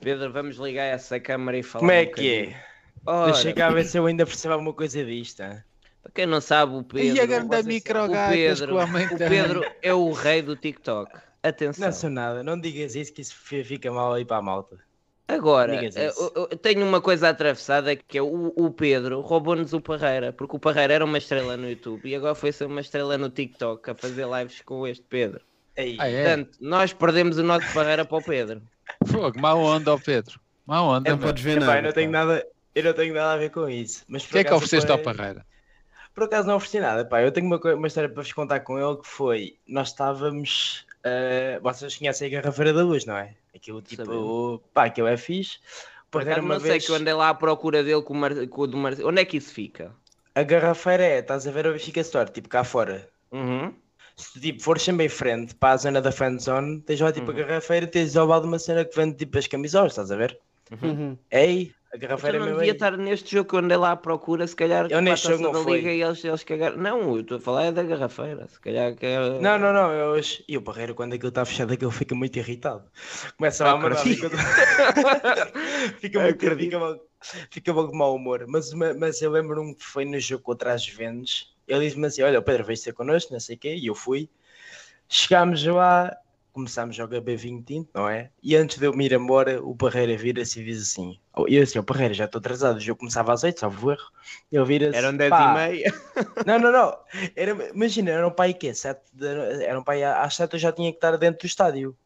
Pedro, vamos ligar essa câmara e falar Como é um que é? Ora, Deixa cá ver se eu ainda percebo alguma coisa disto. hein? para quem não sabe, o Pedro... E a grande microgaitas o o Pedro, o tem. Pedro é o rei do TikTok. Atenção. Não sou nada, não digas isso que isso fi- fica mal aí para a malta. Agora, eh, eu, eu tenho uma coisa atravessada que é o, o Pedro roubou-nos o Parreira, porque o Parreira era uma estrela no YouTube e agora foi ser uma estrela no TikTok a fazer lives com este Pedro. Aí, Ah, é? Portanto, nós perdemos o nosso Parreira para o Pedro. Fogo, má onda, ó Pedro. Má onda, Não meu. podes ver nada. eu não tenho nada, eu não tenho nada a ver com isso. Mas O que é que ofereceste ao Parreira? Por acaso não ofereci nada, pá. Eu tenho uma, uma história para vos contar com ele que foi, nós estávamos, eh, vocês conhecem a Garrafeira da Luz, não é? Aquilo tipo, Sabemos. pá, aquilo é fixe. Por acaso uma não vez, sei que eu andei lá à procura dele com o, Mar... com o do Mar... Onde é que isso fica? a Garrafeira é, estás a ver a Benfica Store, tipo cá fora. Uhum. Se tu tipo, fores sempre em frente para a zona da fanzone, tens lá tipo Uhum. a garrafeira, tens ao lado uma cena que vende tipo as camisolas, estás a ver? Uhum. Ei, a Então garrafeira é não mesmo devia aí. estar neste jogo que eu andei lá à procura, se calhar Eu neste jogo não da. Liga e eles, eles cagaram. Não, eu estou a falar é da garrafeira, se calhar que é... Não, não, não, eu, e o Barreiro quando aquilo está fechado aquilo fica muito irritado. Começa a mandar, fica, *laughs* fica, muito, fica, fica logo de mau humor. Mas, ma- mas eu lembro-me que foi no jogo contra as Juventus, ele disse-me assim, olha o Pedro vais ser connosco, não sei o quê, e eu fui. Chegámos lá, começámos a jogar B20 tinto, não é? E antes de eu me ir embora, o Parreira vira-se e diz assim, eu assim, o Parreira, já estou atrasado, o jogo começava às 8, salvo erro. Ele vira-se, Eram 10 "Pá, e meia. *laughs* não, não, não. Era, imagina, era um pai que sete de- Era um pai às 7 eu já tinha que estar dentro do estádio.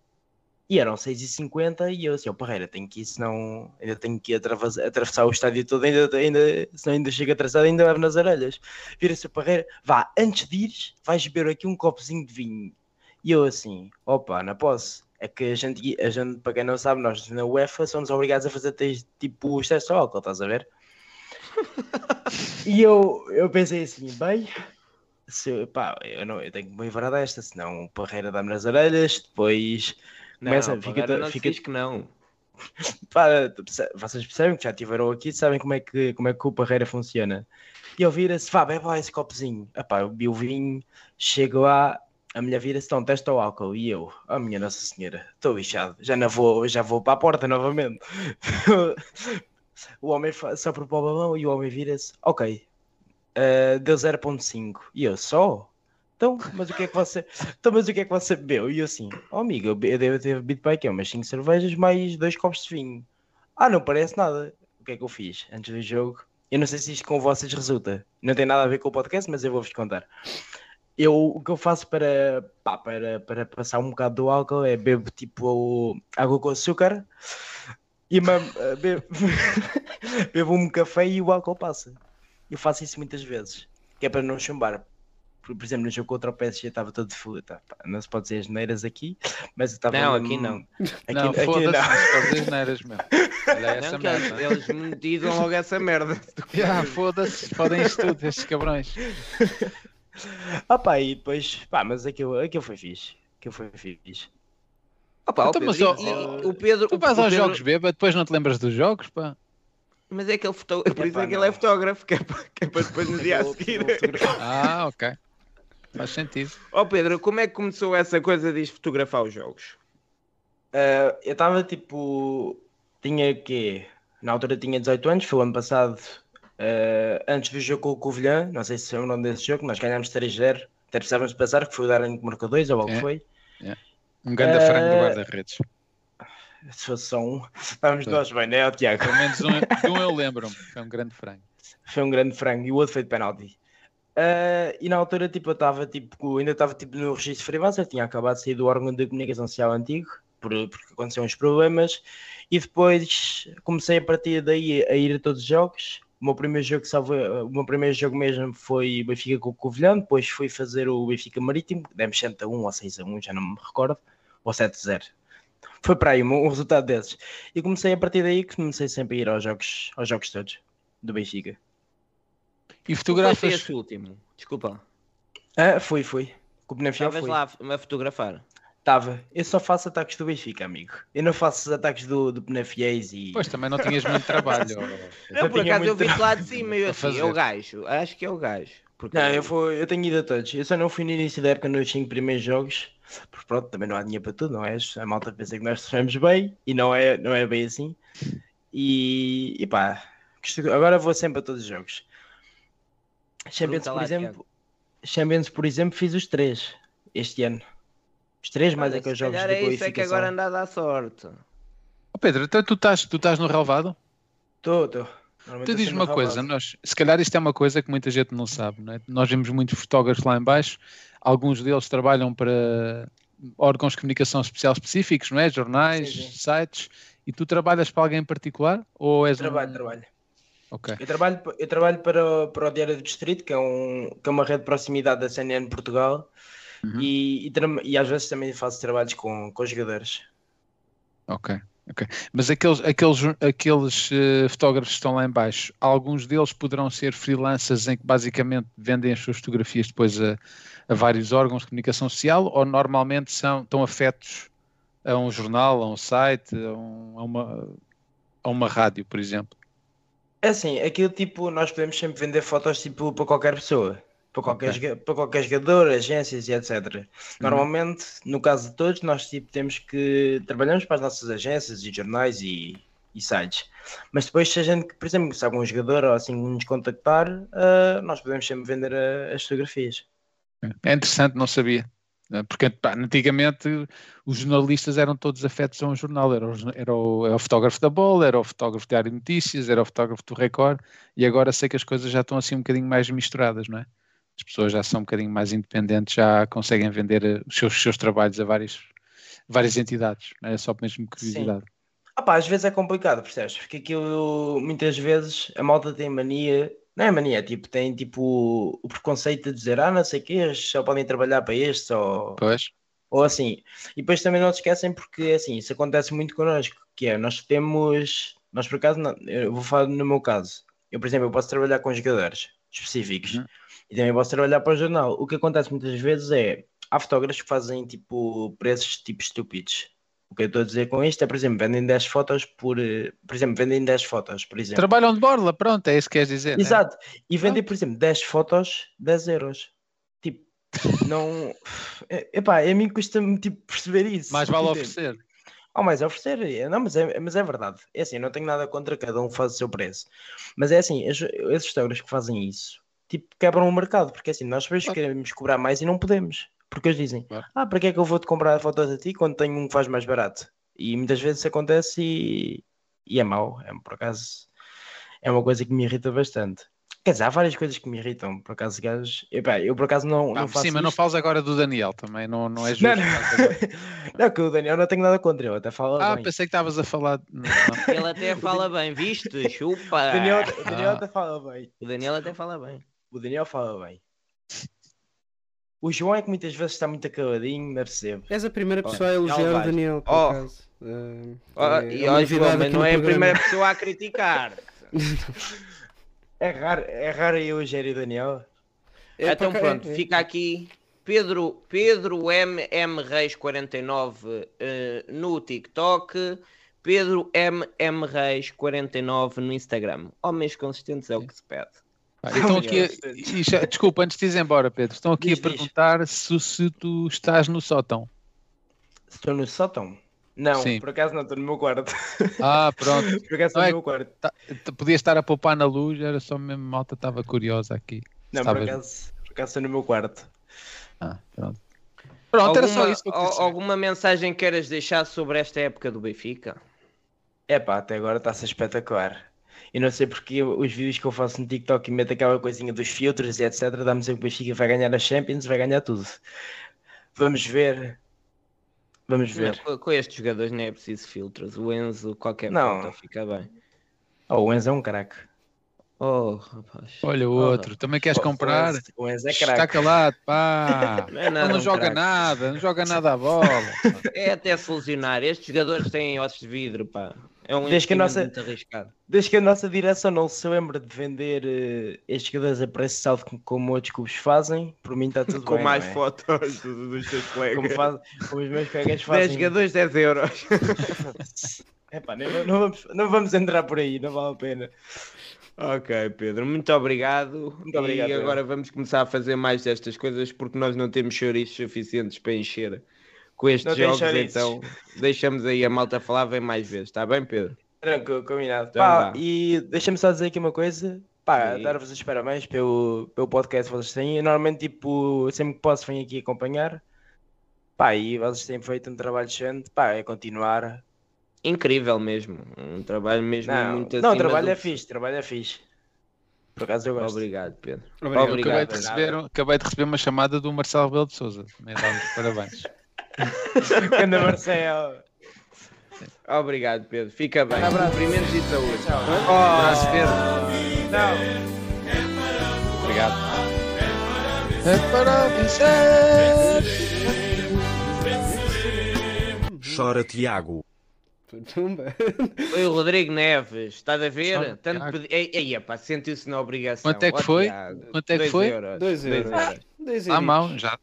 E eram 6h50 e eu assim, ó Parreira, tenho que ir, senão ainda tenho que atravessar, atravessar o estádio todo, ainda, ainda, senão ainda chego atrasado, ainda levo nas orelhas. Vira-se o Parreira, vá, antes de ires, vais beber aqui um copozinho de vinho. E eu assim, opa, não posso. É que a gente, a gente, para quem não sabe, nós na UEFA somos obrigados a fazer tipo os testes ao álcool, estás a ver? E eu, eu pensei assim, bem, se, eu- pá, eu, não, eu tenho que me livrar desta, senão o Parreira dá-me nas orelhas, depois começa, não, fica, agora não fica diz que não. *laughs* pá, vocês percebem que já estiveram aqui, sabem como é que, como é que o Parreira funciona. E eu vira-se, vá, bebe lá esse copozinho. Epá, eu bebi o vinho, chego lá, a mulher vira-se, então, testa o álcool. E eu, oh minha Nossa Senhora, estou bichado, já não vou, já vou para a porta novamente. *laughs* o homem sopra para o balão e o homem vira-se, ok, eh, deu 0.5. E eu, só? Então, mas o que é que você. Então, mas o que é que você bebeu? E eu assim, oh amigo, eu devo ter bebido para aqui, umas 5 cervejas mais dois copos de vinho. Ah, não parece nada. O que é que eu fiz antes do jogo? Eu não sei se isto com vocês resulta. Não tem nada a ver com o podcast, mas eu vou-vos contar. Eu, o que eu faço para, pá, para, para passar um bocado do álcool é bebo tipo água com açúcar e eh, bebo, *laughs* bebo um café e o álcool passa. Eu faço isso muitas vezes, que é para não chumbar. Por, por exemplo, no jogo contra o PSG estava todo full. Tá, não se pode dizer as neiras aqui, mas eu estava. Não, aqui não. *laughs* Aqui, não, aqui foda-se, não. *laughs* não se pode neiras, meu. Olha essa Não, que eles, merda. eles me digam logo essa merda. Ah, foda-se, podem isto tudo, estes cabrões. Ah pá, e depois, pá, mas aquilo, aquilo foi fixe. Aquilo foi fixe. Opa, Então, o mas, e- ó, o Pedro, Tu o- vais o aos Pedro- jogos bêbado, depois não te lembras dos jogos, pá? Mas é que ele foto... por isso é que ele é fotógrafo, que é para, que é para depois no dia a seguir. *laughs* Ah, ok. Faz sentido. Ó Pedro, como é que começou essa coisa de fotografar os jogos? Ah, eu estava tipo. Tinha o quê? Na altura tinha 18 anos, foi o ano passado, eh, antes do jogo com o Covilhã, não sei se se lembram desse jogo, nós ganhámos 3-0, até precisávamos de passar, que foi o Darren que marcou 2, ou algo que É. foi. Um grande frango do guarda-redes. Se fosse só um, estávamos nós bem, né, Tiago? Pelo menos um, um eu lembro-me. Foi um grande frango. Foi um grande frango e o outro foi de penalti. Ah, e na altura, tipo, eu estava, tipo, ainda estava, tipo, no registro de freelancer, tinha acabado de sair do órgão de comunicação social antigo, por, porque aconteceram uns problemas, e depois comecei a partir daí a ir a todos os jogos. O meu primeiro jogo, salvo, o meu primeiro jogo mesmo foi Benfica com o Covilhã, depois fui fazer o Benfica Marítimo, demos 7 a 1 ou 6 a 1, já não me recordo, ou 7 a 0. Foi para aí um, um resultado desses. E comecei a partir daí que comecei sempre a ir aos jogos, aos jogos todos do Benfica. E fotografas. esse último. Desculpa. Ah, fui, fui. Com o Estavas fui. lá a fotografar. Estava. Eu só faço ataques do Benfica, amigo. Eu não faço os ataques do, do Penafiéis e... Pois também não tinhas muito trabalho. *laughs* Não, por tinha acaso eu vi-te lá de cima e eu assim, é o gajo. Acho que é o gajo. Porque Não, eu, fui, eu tenho ido a todos. Eu só não fui no início da época nos 5 primeiros jogos. Porque pronto, também não há dinheiro para tudo, não é? A malta pensa que nós sofremos bem e não é, não é bem assim. E, e pá, agora vou sempre a todos os jogos. Champions, por exemplo, Champions, por exemplo, fiz os três este ano. Os três mais aqueles se jogos calhar de é isso é que agora anda a dar sorte. Ó Pedro, então tu estás, tu estás no relevado? Estou, estou. Tu diz-me uma coisa, nós, se calhar isto é uma coisa que muita gente não sabe, não é? Nós vemos muitos fotógrafos lá em baixo, alguns deles trabalham para órgãos de comunicação especial específicos, não é? Jornais, Sim, sim. sites, e tu trabalhas para alguém em particular? Ou és Trabalho, um... trabalho. Ok. Eu trabalho, eu trabalho para, o- para o Diário do Distrito, que é, um, que é uma rede de proximidade da CNN Portugal, Uhum. e, e, e às vezes também faço trabalhos com, com jogadores. Ok, ok. Mas aqueles, aqueles, aqueles eh, fotógrafos que estão lá em baixo, alguns deles poderão ser freelancers em que basicamente vendem as suas fotografias depois a, a vários órgãos de comunicação social ou normalmente são, estão afetos a um jornal, a um site, a, um- a uma, a uma rádio, por exemplo? É assim, aquilo tipo, nós podemos sempre vender fotos tipo para qualquer pessoa, para qualquer, Ok. joga- para qualquer jogador, agências e etc. Normalmente, no caso de todos, nós tipo, temos que trabalhamos para as nossas agências e jornais e, e sites. Mas depois, se a gente, por exemplo, se algum jogador ou assim nos contactar, ah, nós podemos sempre vender ah, as fotografias. É interessante, não sabia. né? Porque pá, antigamente os jornalistas eram todos afetos a um jornal. Era o, era o- era o fotógrafo da bola, era o fotógrafo de Diário de Notícias, era o fotógrafo do Record, e agora sei que as coisas já estão assim um bocadinho mais misturadas, não é? As pessoas já são um bocadinho mais independentes, já conseguem vender eh, os seus, os seus trabalhos a várias, várias entidades. Não é só mesmo curiosidade. Ah pá, às vezes é complicado, percebes? Porque aquilo, muitas vezes, a malta tem mania, não é mania, é tipo, tem tipo o preconceito de dizer, ah, não sei o que, só podem trabalhar para estes, ou, Pois, ou assim. E depois também não se esquecem porque, assim, isso acontece muito connosco, que é, nós temos, nós por acaso, não, eu vou falar no meu caso, eu, por exemplo, eu posso trabalhar com jogadores específicos, Uhum. E também posso trabalhar para o jornal. O que acontece muitas vezes é, há fotógrafos que fazem, tipo, preços, tipo, estúpidos. O que eu estou a dizer com isto é, por exemplo, vendem 10 fotos por, eh, por exemplo, vendem 10 fotos, por exemplo. trabalham de borla, pronto, é isso que queres dizer. né? Exato. E vendem, por exemplo, 10 fotos, 10 euros. Tipo, não. É- *laughs* Epá, a mim custa-me tipo, perceber isso. Mais vale oferecer. Oh, mas oferecer, é- não, mas é, mas é verdade. É assim, eu não tenho nada contra cada um faz o seu preço. Mas é assim, es- esses fotógrafos que fazem isso, tipo, quebram o mercado, porque assim, nós Claro. queremos cobrar mais e não podemos. Porque eles dizem, Claro. ah, para que é que eu vou-te comprar fotos a ti quando tenho um que faz mais barato? E muitas vezes isso acontece e, e é mau, é, por acaso, é uma coisa que me irrita bastante. Quer dizer, há várias coisas que me irritam, por acaso, gajos. Epá, eu por acaso não, Ah, não faço sim, mas não falas agora do Daniel também, não, não é justo. Não, não. *laughs* não, que o Daniel não tenho nada contra ele, até fala Ah, bem. pensei que estavas a falar. Não, não. Ele até fala bem, viste? Chupa! O Daniel, o Daniel Ah. até fala bem. O Daniel até fala bem. O Daniel fala bem. O João é que muitas vezes está muito acaladinho, não percebo. És a primeira Oh, pessoa a elogiar o. Daniel, por Oh. acaso. Eh, Oh, é e ó, João, mas não é a primeira pessoa a criticar. *laughs* É raro, é raro eu elogiar o Daniel. É, então aca- pronto, é, é. fica aqui. Pedro, Pedro M. M. Reis 49 eh, no TikTok. Pedro M. M. Reis 49 no Instagram. Homens consistentes é o que se pede. Pá, *laughs* Estão aqui, a- e já- desculpa, antes de ir embora, Pedro, estão aqui Diz, a diz. perguntar se, se tu estás no sótão. Estou no sótão. Não, Sim. por acaso não, estou no meu quarto. Ah, pronto. *laughs* Por acaso estou Não é no meu quarto. Tá- Podia estar a poupar na luz, era só mesmo malta, estava curiosa aqui. Não, por acaso, por acaso estou no meu quarto. Ah, pronto. Pronto, era só Alguma- isso que eu alguma mensagem queiras deixar sobre esta época do Benfica? É pá, até agora está-se espetacular. E não sei porque os vídeos que eu faço no TikTok e meto aquela coisinha dos filtros e etc. Dá-me sempre que o Benfica vai ganhar a Champions, vai ganhar tudo. Vamos ver. Vamos Não, ver. com, com estes jogadores não é preciso filtros. O Enzo, qualquer Não. fica bem. Oh, o Enzo é um craque. Oh, rapaz. Olha o Oh, outro, também queres Oh, comprar? O Enzo, é Está craque. calado, pá. *laughs* Não é nada Ele não um joga craque. nada, não joga nada à bola. É até solucionar. Estes jogadores têm ossos de vidro, pá. É um Desde que a nossa- muito arriscado. Desde que a nossa direção não se lembra de vender eh, estes jogadores a preço saldo como, como outros clubes fazem, por mim está tudo Com bem. mais não é? fotos do- dos teus Como, colegas. faz, como os meus colegas *laughs* 10 fazem. jogadores, 10 euros. *laughs* Epá, não, não vamos, não vamos entrar por aí, não vale a pena. Ok, Pedro, muito obrigado. Muito obrigado, E agora vamos começar a fazer mais destas coisas porque nós não temos chouriços suficientes para encher com estes Não jogos, então deixamos aí a malta falar, vem mais vezes, está bem, Pedro? Tranquilo, combinado. Então Pá, e deixa-me só dizer aqui uma coisa. Pá, dar-vos os parabéns pelo, pelo podcast que vocês têm. Eu, normalmente, tipo, sempre que posso, venho aqui acompanhar. Pá, e vocês têm feito um trabalho excelente. Pá, é continuar. Incrível mesmo, um trabalho mesmo Não, muito não trabalho do é fixe, trabalho é fixe. Por acaso eu gosto. Obrigado, Pedro. Obrigado. Obrigado. acabei, de receber, acabei de receber uma chamada do Marcelo Rebelo de Souza. Parabéns. *laughs* *laughs* Ganda Marcelo. Obrigado, Pedro. Fica bem. Abraço. Cumprimentos e saúde. Abraço, Pedro. Não. Obrigado. É para vencer. Chora Tiago. Tumba. Foi o Rodrigo Neves, estás a ver? Sabe, Tanto pedi... Ei, ei, epá, sentiu-se na obrigação. Quanto é que foi? Quanto é que foi? Euros. Dois euros. Dois À euritos. mão, já.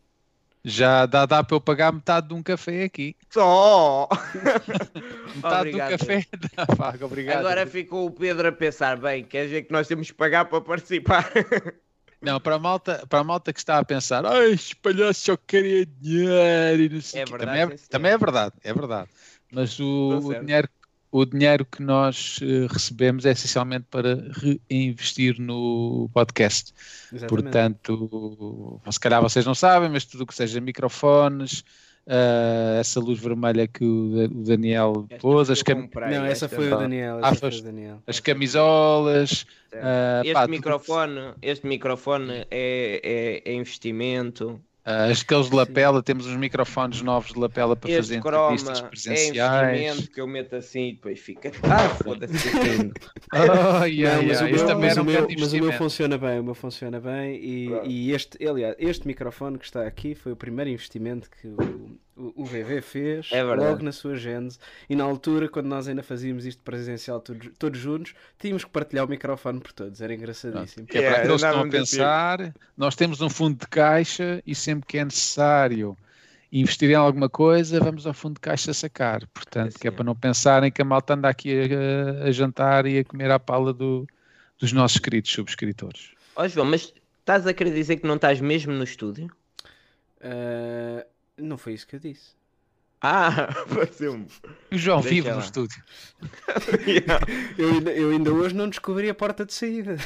Já dá, dá para eu pagar metade de um café aqui. Só! *laughs* Metade Obrigado. do café dá *laughs* paga, obrigado. Agora ficou o Pedro a pensar, bem, quer dizer que nós temos que pagar para participar? *laughs* Não, para a malta, para a malta que está a pensar, ai, palhaços só querem dinheiro e não sei É o quê." verdade, também, é, senhor. também é verdade, é verdade. Mas o, Estou o dinheiro, o dinheiro que nós eh, recebemos é essencialmente para reinvestir no podcast. Exatamente. Portanto, se calhar vocês não sabem, mas tudo o que seja microfones, ah, essa luz vermelha que o, Da- o Daniel Esta pôs, as, eu cam- comprei, Não, essa foi o. Daniel. Ah, foi Daniel. as camisolas. Ah, Este pá, tudo- microfone, este microfone é, é, é investimento. Ah, aqueles de lapela, temos uns microfones novos de lapela para Este fazer entrevistas é presenciais. investimento que eu meto assim e depois fica. Ah, foda-se. *laughs* mas, o meu, isto também mas era o meu- grande mas o meu investimento. funciona bem, o meu funciona bem e, e este, aliás, este microfone que está aqui foi o primeiro investimento que o, o, VV fez É logo na sua gênese e na altura, quando nós ainda fazíamos isto presencial todos, todos juntos, tínhamos que partilhar o microfone por todos, era engraçadíssimo. Que é para Yeah, aqueles que estão a pensar, nós temos um fundo de caixa e sempre que é necessário investir em alguma coisa, vamos ao fundo de caixa sacar. Portanto, que é para não pensarem que a malta anda aqui a, a jantar e a comer à pala do- dos nossos queridos subscritores. Ó João, mas estás a querer dizer que não estás mesmo no estúdio? Ah, não foi isso que eu disse. Ah, *laughs* pareceu-me. O João Deixa vive no lá. estúdio. *laughs* Eu ainda, eu ainda hoje não descobri a porta de saída. *laughs*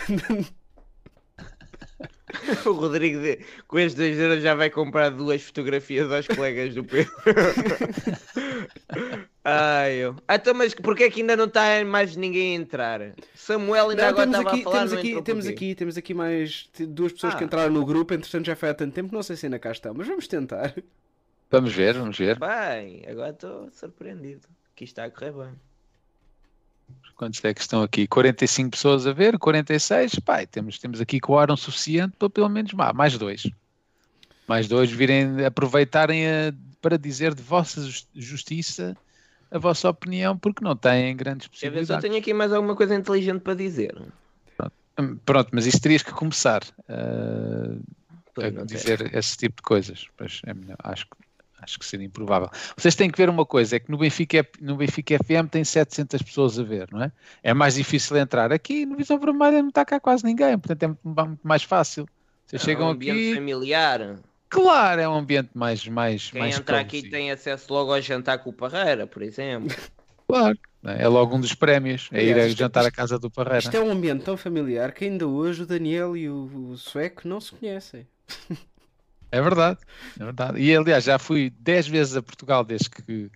O Rodrigo de- com estes 2 euros já vai comprar duas fotografias aos colegas do Pedro. Ai, eu. Ah, então, mas porquê é que ainda não está mais ninguém a entrar? Samuel ainda Não, agora estava aqui, a falar, temos, aqui, temos, aqui, temos aqui mais duas pessoas que Ah. entraram no grupo, entretanto já foi há tanto tempo, não sei se ainda cá estão, mas vamos tentar. Vamos ver, vamos ver. Bem, agora estou surpreendido. Que isto está a correr bem. Quantos é que estão aqui? 45 pessoas a ver, 46. Pai, temos, temos aqui quórum suficiente para pelo menos vá, mais dois. Mais dois virem aproveitarem a- para dizer de vossa jus- justiça a vossa opinião, porque não têm grandes se eu possibilidades. tenho aqui mais alguma coisa inteligente para dizer. Hum, Pronto, mas isso terias que começar ah, a dizer esse tipo de coisas. Pois é melhor, acho, que- acho que seria improvável. Vocês têm que ver uma coisa: é que no Benfica, no Benfica FM tem 700 pessoas a ver, não é? É mais difícil entrar. Aqui no Visão Vermelha não está cá quase ninguém, portanto é muito, muito mais fácil. Vocês É um chegam ambiente aqui, familiar. Claro, é um ambiente mais, mais, Quem mais entra aqui tem acesso logo ao jantar com o Parreira, por exemplo. *laughs* Claro, é logo um dos prémios, é ir a Aliás, isto- jantar à casa do Parreira. Isto é um ambiente tão familiar que ainda hoje o Daniel e o, o Sueco não se conhecem. *laughs* É verdade, é verdade. E aliás, já fui 10 vezes a Portugal desde que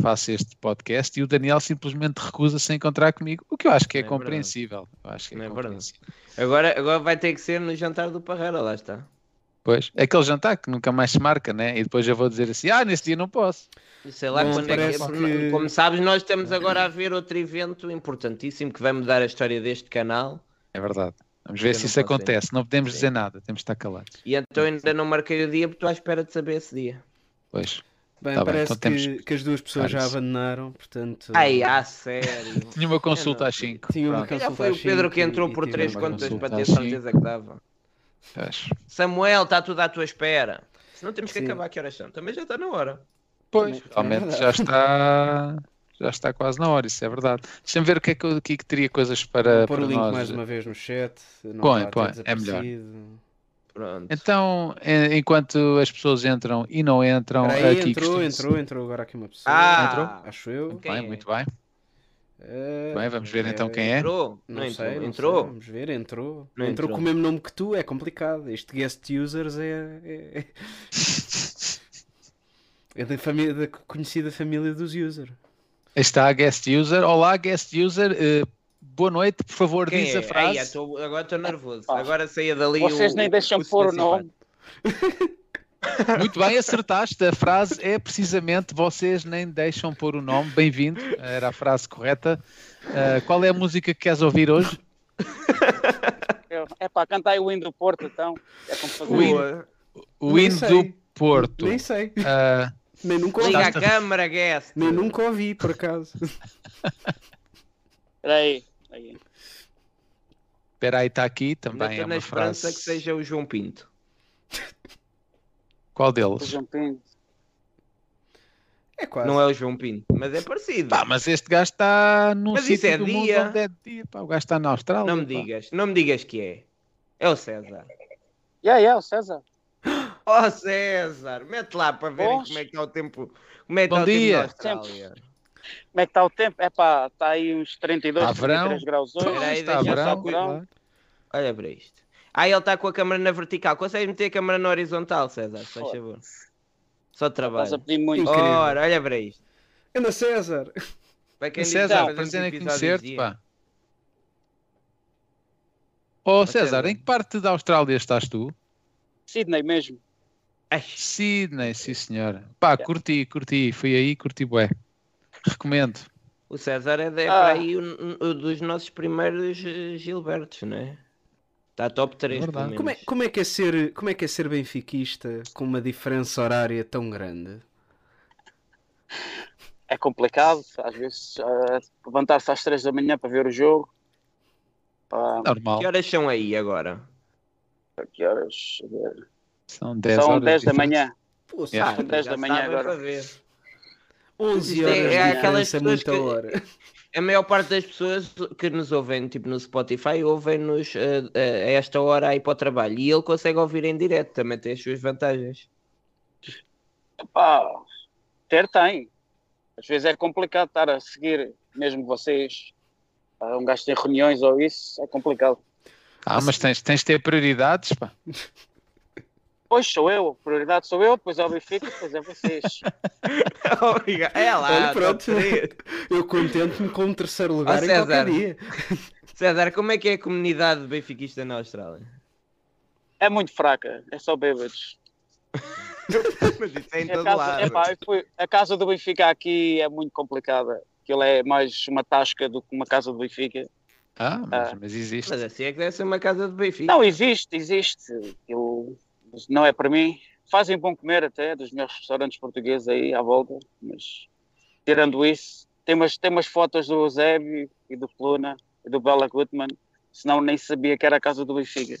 faço este podcast e o Daniel simplesmente recusa-se a encontrar comigo, o que eu acho que é, É compreensível. Eu acho que é, Não é compreensível. Agora, agora vai ter que ser no jantar do Parreira, lá está. Pois, é aquele jantar que nunca mais se marca, né? E depois eu vou dizer assim: ah, nesse dia não posso. Sei lá quando é que é. que- Como sabes, nós estamos agora a ver outro evento importantíssimo que vai mudar a história deste canal. É verdade. Vamos ver se isso acontece. Não podemos Sim. dizer nada, temos de estar calados. E então ainda não marquei o dia porque estou à espera de saber esse dia. Pois. Bem, Tá bem, parece então temos que, que as duas pessoas já abandonaram, portanto. Ai, ah, sério. *laughs* Tinha uma consulta às 5. Tinha uma Já consulta foi o Pedro que entrou e por tive três uma contas consulta para ter certeza que dava. Samuel, está tudo à tua espera. Senão temos que Sim. acabar que horas são. Também já está na hora. Pois, realmente *laughs* já está. Já está quase na hora, isso é verdade. Deixa-me ver o que é que, eu- o que, é teria coisas para, Vou pôr para o link nós. mais uma vez no chat. não Põe, põe, é melhor. Pronto. Então, en- enquanto as pessoas entram e não entram, aí, aqui entrou, entrou, entrou agora aqui uma pessoa. Ah, Entrou? Acho eu. Muito bem, é? muito bem. Eh, Bem, vamos ver então eh, quem é. Entrou? Não, Não, sei, entrou. não entrou. sei, vamos ver, entrou. Não entrou. entrou. com o mesmo nome que tu, é complicado. Este guest users é. É, é *laughs* da, família, da conhecida família dos users. Está a guest user. Olá, guest user. eh, boa noite, por favor, Quem diz é? a frase. Ai, tô- agora estou nervoso. Pá. Agora saia dali Vocês o- nem deixam o pôr o nome. *laughs* Muito bem, acertaste. A frase é precisamente vocês nem deixam pôr o nome. Bem-vindo. Era a frase correta. Eh, qual é a música que queres ouvir hoje? É para cantar o hino do Porto, então. É como fazer. O hino. Do Porto. Nem sei. Ah, Nem nunca ouvi. Liga a câmara, guest. Nem nunca ouvi, por acaso. Espera aí. Espera aí, está aqui também. É na uma esperança frase. que seja o João Pinto. Qual O deles? João Pinto. É quase. Não é o João Pinto, mas é parecido. Pá, mas este gajo está num Mas isso sítio é do mundo dia. onde é dia. Pá, o gajo está na Austrália. não me pá. digas, não me digas que é. É o César. Yeah, yeah, o César. Ó César, mete lá para ver como é que está o tempo. Como é que Bom está o tempo dia. na Austrália. Como é que está o tempo? É pá, está aí uns 32, Está verão. 33 graus hoje. Espera aí, Está verão, verão. Olha para isto. Ah, ele está com a câmera na vertical. Consegues meter a câmera na horizontal, César? Se faz favor. Só Estás a trabalho. pedir muito. Ora, olha para isto. Anda César. Para quem César, prazer em conhecer-te, pá. Oh, César, César. em que parte da Austrália estás tu? Sydney mesmo. Ai, Sydney, sim senhor. Pá, curti, curti, fui aí, curti bué. Recomendo. o César é, de, é Ah. para aí um, um dos nossos primeiros eh, Gilbertos, não é? Está top 3, pelo verdade. menos. Como é, como, é que é ser, como é que é ser benfiquista com uma diferença horária tão grande? É complicado, às vezes, ah, levantar-se às 3 da manhã para ver o jogo. Pá, Normal. Que horas são aí agora? que horas? São 10 São horas 10 da diferentes. manhã. Pô, Yeah. São 10 já da manhã agora. para ver. 11 Isto é- horas é aquelas é pessoas muita que- hora. A maior parte das pessoas que nos ouvem, tipo no Spotify, ouvem-nos eh, eh, a esta hora aí para o trabalho. E ele consegue ouvir em direto, também tem as suas vantagens. Pá, ter tem. Às vezes é complicado estar a seguir, mesmo vocês. Ah, Um gajo tem reuniões ou isso, é complicado. Ah, mas tens, tens de ter prioridades, pá. *laughs* Pois sou eu, a prioridade sou eu, depois é o Benfica, depois é vocês. *laughs* Obrigado. É lá, Olha, top pronto. Eu contento-me com o terceiro lugar qualquer César. dia. César, como é que é a comunidade benfiquista na Austrália? É muito fraca, é só bêbados. *laughs* Mas isso é em A todo casa, lado. epá, eu fui- a casa do Benfica aqui é muito complicada. Aquilo é mais uma tasca do que uma casa do Benfica. Ah, mas, Ah. mas existe. Mas assim é que deve ser uma casa de Benfica. Não, existe, existe. Mas não é para mim. Fazem bom comer até, dos meus restaurantes portugueses aí à volta, mas tirando isso, tem umas, tem umas fotos do Eusébio e do Coluna e do Bela Gutmann, senão nem sabia que era a casa do Benfica.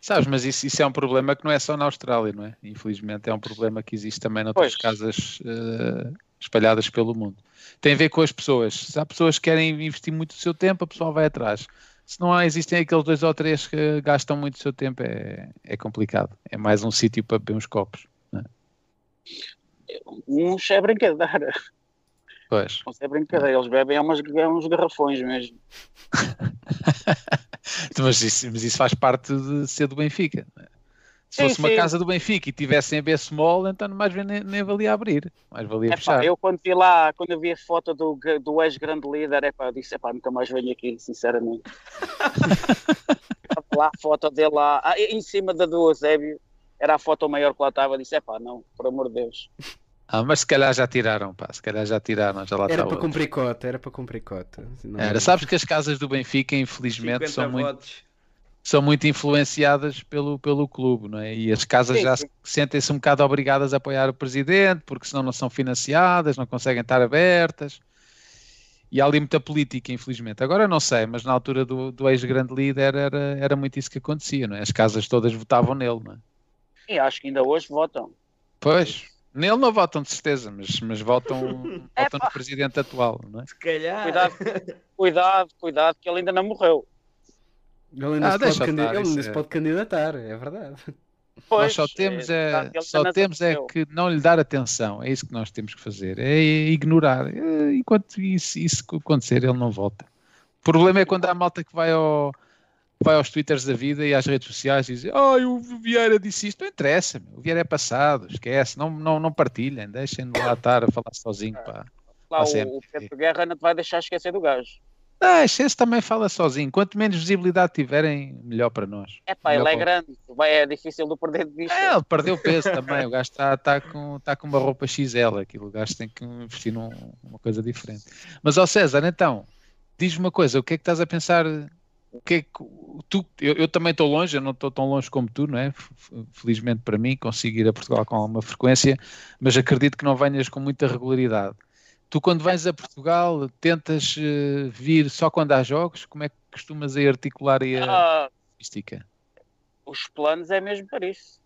Sabes, mas isso, isso é um problema que não é só na Austrália, não é? Infelizmente é um problema que existe também noutras Pois. casas eh, espalhadas pelo mundo. Tem a ver com as pessoas. Se há pessoas que querem investir muito o seu tempo, a pessoa vai atrás. Se não há, existem aqueles dois ou três que gastam muito o seu tempo, é, é complicado. É mais um sítio para beber uns copos. não é? Uns é brincadeira. Pois. Uns é brincadeira. Eles bebem umas, é uns garrafões mesmo. *laughs* Mas isso, mas isso faz parte de ser do Benfica. não é? Se Sim, fosse uma sim. casa do Benfica e tivessem a B small, então mais bem nem, nem valia abrir. Mais valia Epá, fechar. eu quando vi lá, quando eu vi a foto do, do ex-grande líder, epá, eu disse, epá, nunca mais venho aqui, sinceramente. *laughs* Lá a foto dele lá, ah, em cima da do Eusébio, era a foto maior que lá estava, eu disse, epá, não, por amor de Deus. Ah, mas se calhar já tiraram, pá. Se calhar já tiraram, já lá Era para outro. cumprir cota, era para cumprir cota. Não- Era, sabes que as casas do Benfica, infelizmente, 50 são muito, votos. São muito influenciadas pelo, pelo clube, não é? E as casas Sim, já sentem-se um bocado obrigadas a apoiar o presidente, porque senão não são financiadas, não conseguem estar abertas. E há ali muita política, infelizmente. Agora não sei, mas na altura do, do ex-grande líder era, era muito isso que acontecia, não é? As casas todas votavam nele, não é? E acho que ainda hoje votam. Pois, nele não votam de certeza, mas, mas votam, *laughs* votam Epá. no presidente atual, não é? Se calhar. Cuidado, cuidado, cuidado, que ele ainda não morreu. Ele ainda, Ah, se, pode candid- estar, ele ainda isso se é- pode candidatar, é verdade. Pois, nós só temos é, é, ele só temos é que não lhe dar atenção. É isso que nós temos que fazer. É ignorar. É, Enquanto isso, isso acontecer, ele não volta. O problema é quando há malta que vai ao vai aos twitters da vida e às redes sociais e diz ai o Vieira disse isto, não interessa, meu. o Vieira é passado, esquece, não, não, não partilhem, deixem-no lá estar a falar sozinho, pá. Lá o, o Pedro Guerra não te vai deixar esquecer do gajo. Deixa, esse também fala sozinho, quanto menos visibilidade tiverem, melhor para nós. É pá, ele é para- grande, vai, é difícil de perder de vista. É, ele perdeu peso também. O gajo está tá com, tá com uma roupa XL. Aquilo, o gajo tem que investir num- numa coisa diferente. Mas, ó César, então, diz-me uma coisa: o que é que estás a pensar? O que é que tu, eu, eu também estou longe, eu não estou tão longe como tu, não é? Felizmente para mim, consigo ir a Portugal com alguma frequência, mas acredito que não venhas com muita regularidade. Tu, quando vens a Portugal, tentas eh, vir só quando há jogos? Como é que costumas aí articular aí a Ah, logística? os planos é mesmo para isso.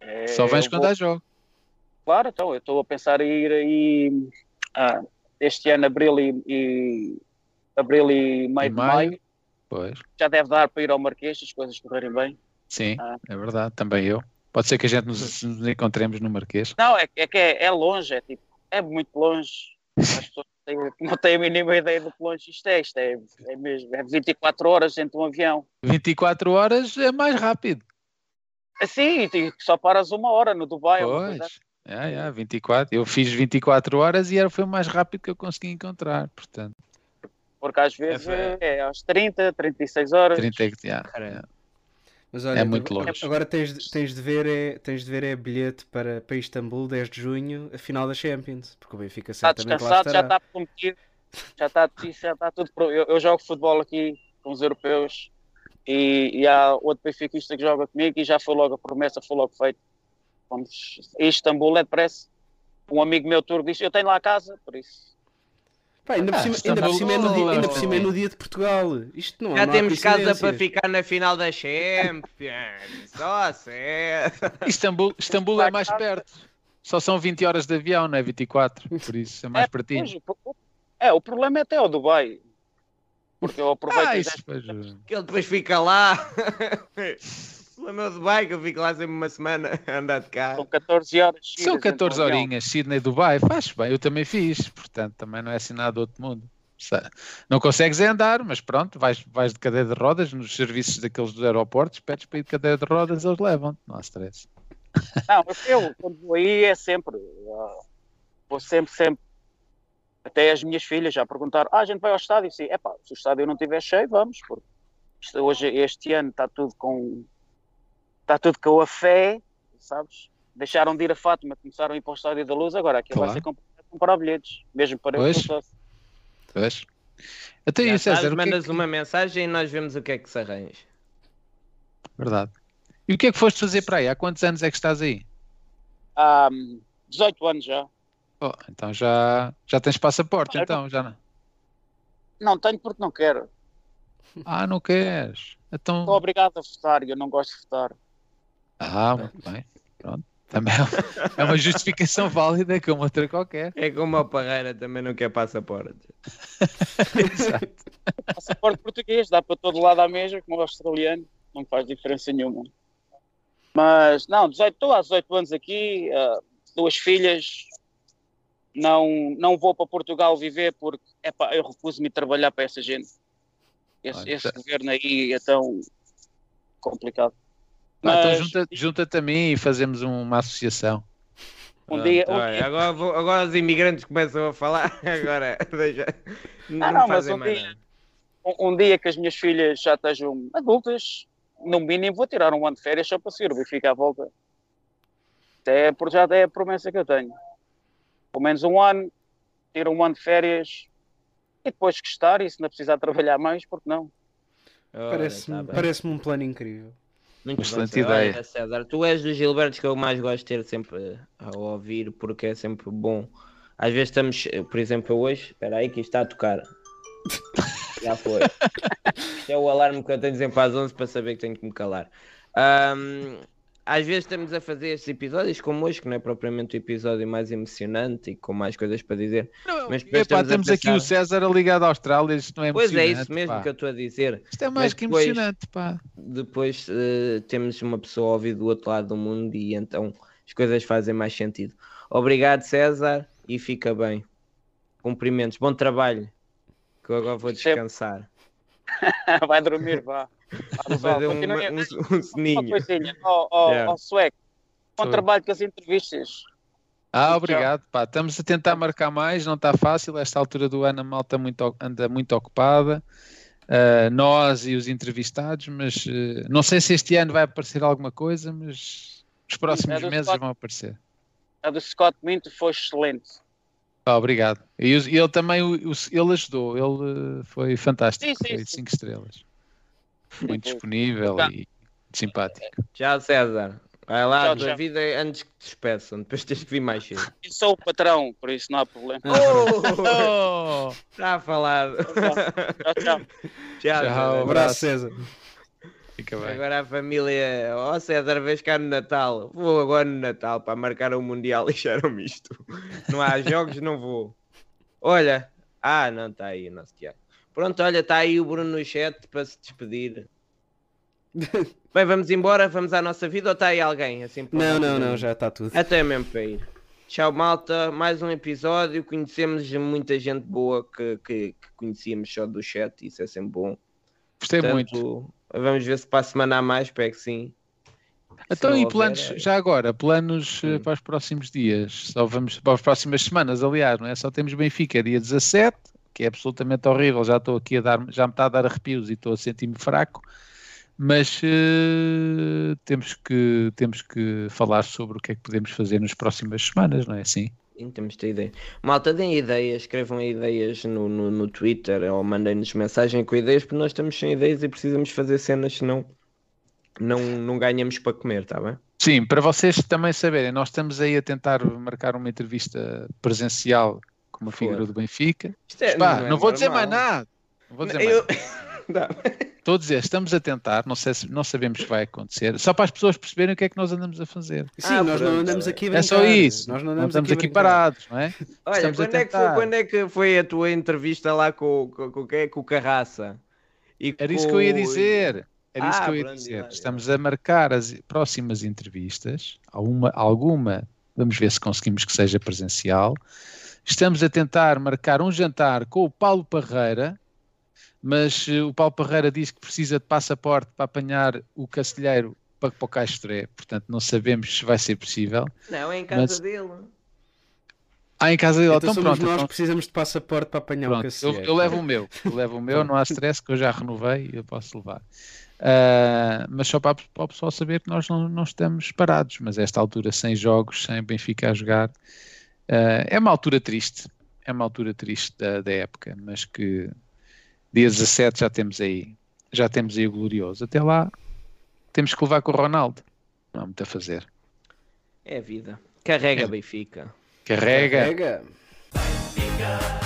É, Só vens quando vou- há jogos. Claro, então, eu estou a pensar em ir aí ah, este ano, abril e, e- abril e meio de maio. maio. Pois. Já deve dar para ir ao Marquês, se as coisas correrem bem. Sim, Ah. é verdade, também eu. Pode ser que a gente nos, nos encontremos no Marquês. Não, é, é que é, é longe, é tipo, é muito longe. As pessoas têm- não têm a mínima ideia do que longe isto é. Isto é, é mesmo, é 24 horas dentro de um avião. 24 horas é mais rápido. Assim, e só paras uma hora no Dubai. Pois. É, é, 24. Eu fiz 24 horas e era, foi o mais rápido que eu consegui encontrar. Portanto, Porque às vezes É, é, às 30, 36 horas. 30 e- yeah, yeah. Mas olha, É muito longe. Agora tens, de- tens de ver é, tens de ver é bilhete para, para Istambul 10 de junho, a final da Champions, porque o Benfica Está descansado, já está prometido. Já está, já está tudo pronto. Eu, eu jogo futebol aqui com os europeus e, e há outro benfiquista que joga comigo e já foi logo a promessa, foi logo feito. Vamos, Istambul é depressa. Um amigo meu turco disse: Eu tenho lá a casa, por isso. Pá, ainda, por Ah, cima, Istambul- ainda, por cima é no dia, ainda por cima é no dia de Portugal. Isto não, Já não temos casa para ficar na final da Champions. Só certo. Istambul, Istambul é mais perto. Só são 20 horas de avião, não é 24. Por isso é mais é, pertinho. pois, o- é, o problema é até o Dubai. Porque eu aproveito. Ah, isso, eh, Que ele depois fica lá. *laughs* O meu de bike, eu fico lá sempre uma semana *laughs* a andar de São carro. 14 horas. São seguidas dentro do 14 avião. horinhas, Sydney, Dubai, faz bem, eu também fiz, portanto também não é assim nada do outro mundo. Não consegues é andar, mas pronto, vais, vais de cadeira de rodas nos serviços daqueles dos aeroportos, pedes para ir de cadeira de rodas, eles levam não há stress. *laughs* Não, eu quando vou aí é sempre. ah, vou sempre, sempre. Até as minhas filhas já perguntaram: ah, a gente vai ao estádio? Sim, é pá, se o estádio não estiver cheio, vamos. Porque hoje, este ano, está tudo com. Está tudo com a fé, sabes? Deixaram de ir a Fátima, começaram a ir para o estádio da luz, agora aquilo Claro. vai ser complicado comprar bilhetes, mesmo para eu Pois. sou- Vês? Até aí, César, sabes, é mandas que- uma mensagem e nós vemos o que é que se arranja. Verdade. E o que é que foste fazer para aí? Há quantos anos é que estás aí? Há hum, 18 anos já. Oh, então já, já tens passaporte, então, já não. Não tenho porque não quero. Ah, não queres? Então... Estou obrigado a votar e eu não gosto de votar. Ah, muito bem. Pronto. Também é uma- é uma justificação válida como outra qualquer. É como o Parreira também não quer passaporte. *laughs* Passaporte português, dá para todo lado à mesma, como o australiano, não faz diferença nenhuma. Mas, não, 18, estou há 18 anos aqui, ah, duas filhas, não, não vou para Portugal viver porque, epá, eu recuso-me a trabalhar para essa gente. Esse, esse tá. governo aí é tão complicado. Ah, então Mas junta- junta-te a mim e fazemos uma associação. um dia, um dia- agora, vou- agora os imigrantes começam a falar. *laughs* Agora, deixa. Não, Ah, não, mas fazem um mais dia- um, um dia que as minhas filhas já estejam adultas, no mínimo vou tirar um ano de férias só para seguir o Benfica à volta. É, por já é a promessa que eu tenho. Pelo menos um ano, tiro um ano de férias e depois gostar e se não precisar *laughs* trabalhar mais, porque não? Parece-me tá parece um plano incrível. Muito excelente ideia. Olha, César, tu és dos Gilbertos que eu mais gosto de ter sempre a ouvir, porque é sempre bom. Às vezes estamos, por exemplo, hoje, espera aí que isto está a tocar. *laughs* Já foi. Isto é o alarme que eu tenho sempre às 11 para saber que tenho que me calar. Ahm, às vezes estamos a fazer estes episódios como hoje, que não é propriamente o episódio mais emocionante e com mais coisas para dizer. Mas depois Epá, estamos a temos aqui o pensar- César ligado à Austrália, isto não é Pois é emocionante. isso mesmo pá. que eu estou a dizer. Isto é mais Mas que depois- emocionante, pá. depois eh, temos uma pessoa a ouvir do outro lado do mundo e então as coisas fazem mais sentido. Obrigado, César, e fica bem. Cumprimentos, bom trabalho. Que eu agora vou descansar. *laughs* Vai dormir, vá. Vou fazer um, continue- um, um Uma coisinha, ó ó, Yeah. ó, Sueco, bom Sou trabalho com as entrevistas. Ah, obrigado. Pá. Estamos a tentar marcar mais, não está fácil. Esta altura do ano a malta muito, anda muito ocupada. Ah, nós e os entrevistados, mas eh, não sei se este ano vai aparecer alguma coisa, mas os próximos é meses Scott. vão aparecer. A do Scott Minto foi excelente. Pá, obrigado. E ele também ele ajudou, ele foi fantástico, Sim, sim, foi sim. cinco estrelas. Muito Sim. disponível Tá. e simpático. Tchau, César. Vai lá, Tchau, a tua tchau. vida é antes que te despeçam. Depois tens que vir mais cedo. *laughs* Eu sou o patrão, por isso não há problema. *laughs* Oh, Oh! está falado. Tchau, tchau. Tchau, Tchau, César. Abraço, César. Fica bem. Agora a família, ó César, vês cá no Natal. Vou agora no Natal para marcar o Mundial e *laughs* lixaram-me isto. Não há jogos, não vou. Olha, ah, não, está aí o nosso Tiago. Pronto, olha, está aí o Bruno no chat para se despedir. Bem, vamos embora, vamos à nossa vida ou está aí alguém? Assim, Não, não, não, já está tudo. Até mesmo para ir. Tchau, malta. Mais um episódio. Conhecemos muita gente boa que, que, que conhecíamos só do chat. Isso é sempre bom. Gostei Portanto, muito. Vamos ver se para a semana há mais. Espero que sim. Então, Se e planos, houver, é- já agora, planos eh, Hum. para os próximos dias? Só vamos para as próximas semanas, aliás, não é? Só temos Benfica dia 17, que é absolutamente horrível. Já estou aqui a dar, já me está a dar arrepios e estou a sentir-me fraco. Mas eh, temos, que, temos que falar sobre o que é que podemos fazer nas próximas semanas, não é assim? Sim, temos de ter ideia. Malta, deem ideias, escrevam ideias no, no, no Twitter ou mandem-nos mensagem com ideias, porque nós estamos sem ideias e precisamos fazer cenas, senão não, não ganhamos para comer, tá bem? Sim, para vocês também saberem, nós estamos aí a tentar marcar uma entrevista presencial com uma figura do Benfica. Isto é- Pá, é não vou dizer mais nada. Não vou dizer mais nada. *laughs* Estou a dizer, estamos a tentar, não, sei se, não sabemos o que vai acontecer, só para as pessoas perceberem o que é que nós andamos a fazer. Sim, Ah, nós não pronto. andamos aqui a É só isso. Nós não não andamos estamos aqui, aqui, a parados, não é? Olha, Estamos a quando é, que foi, quando é que foi a tua entrevista lá com, com, com, com o Carraça? E Era isso com que eu ia dizer. Era isso Ah, que eu ia pronto, dizer. Estamos a marcar as próximas entrevistas, alguma, alguma, vamos ver se conseguimos que seja presencial. Estamos a tentar marcar um jantar com o Paulo Parreira, mas eh, o Paulo Parreira diz que precisa de passaporte para apanhar o Cacilheiro para, para o Castré, portanto não sabemos se vai ser possível. Não, é em casa Mas- dele. Ah, em casa dele, Então, então, somos pronto. nós então- precisamos de passaporte para apanhar o Pronto, eu, eu levo o meu, eu levo o meu, não há stress que eu já renovei e eu posso levar. Ah, mas só para, para o pessoal saber que nós não, não estamos parados, mas a esta altura sem jogos, sem Benfica a jogar, ah, é uma altura triste, é uma altura triste da, da época, mas que dia 17 já temos aí, já temos aí o glorioso. Até lá temos que levar com o Ronaldo, não há muito a fazer. É a vida. Carrega, É. Benfica. Carrega. Pega. Benfica,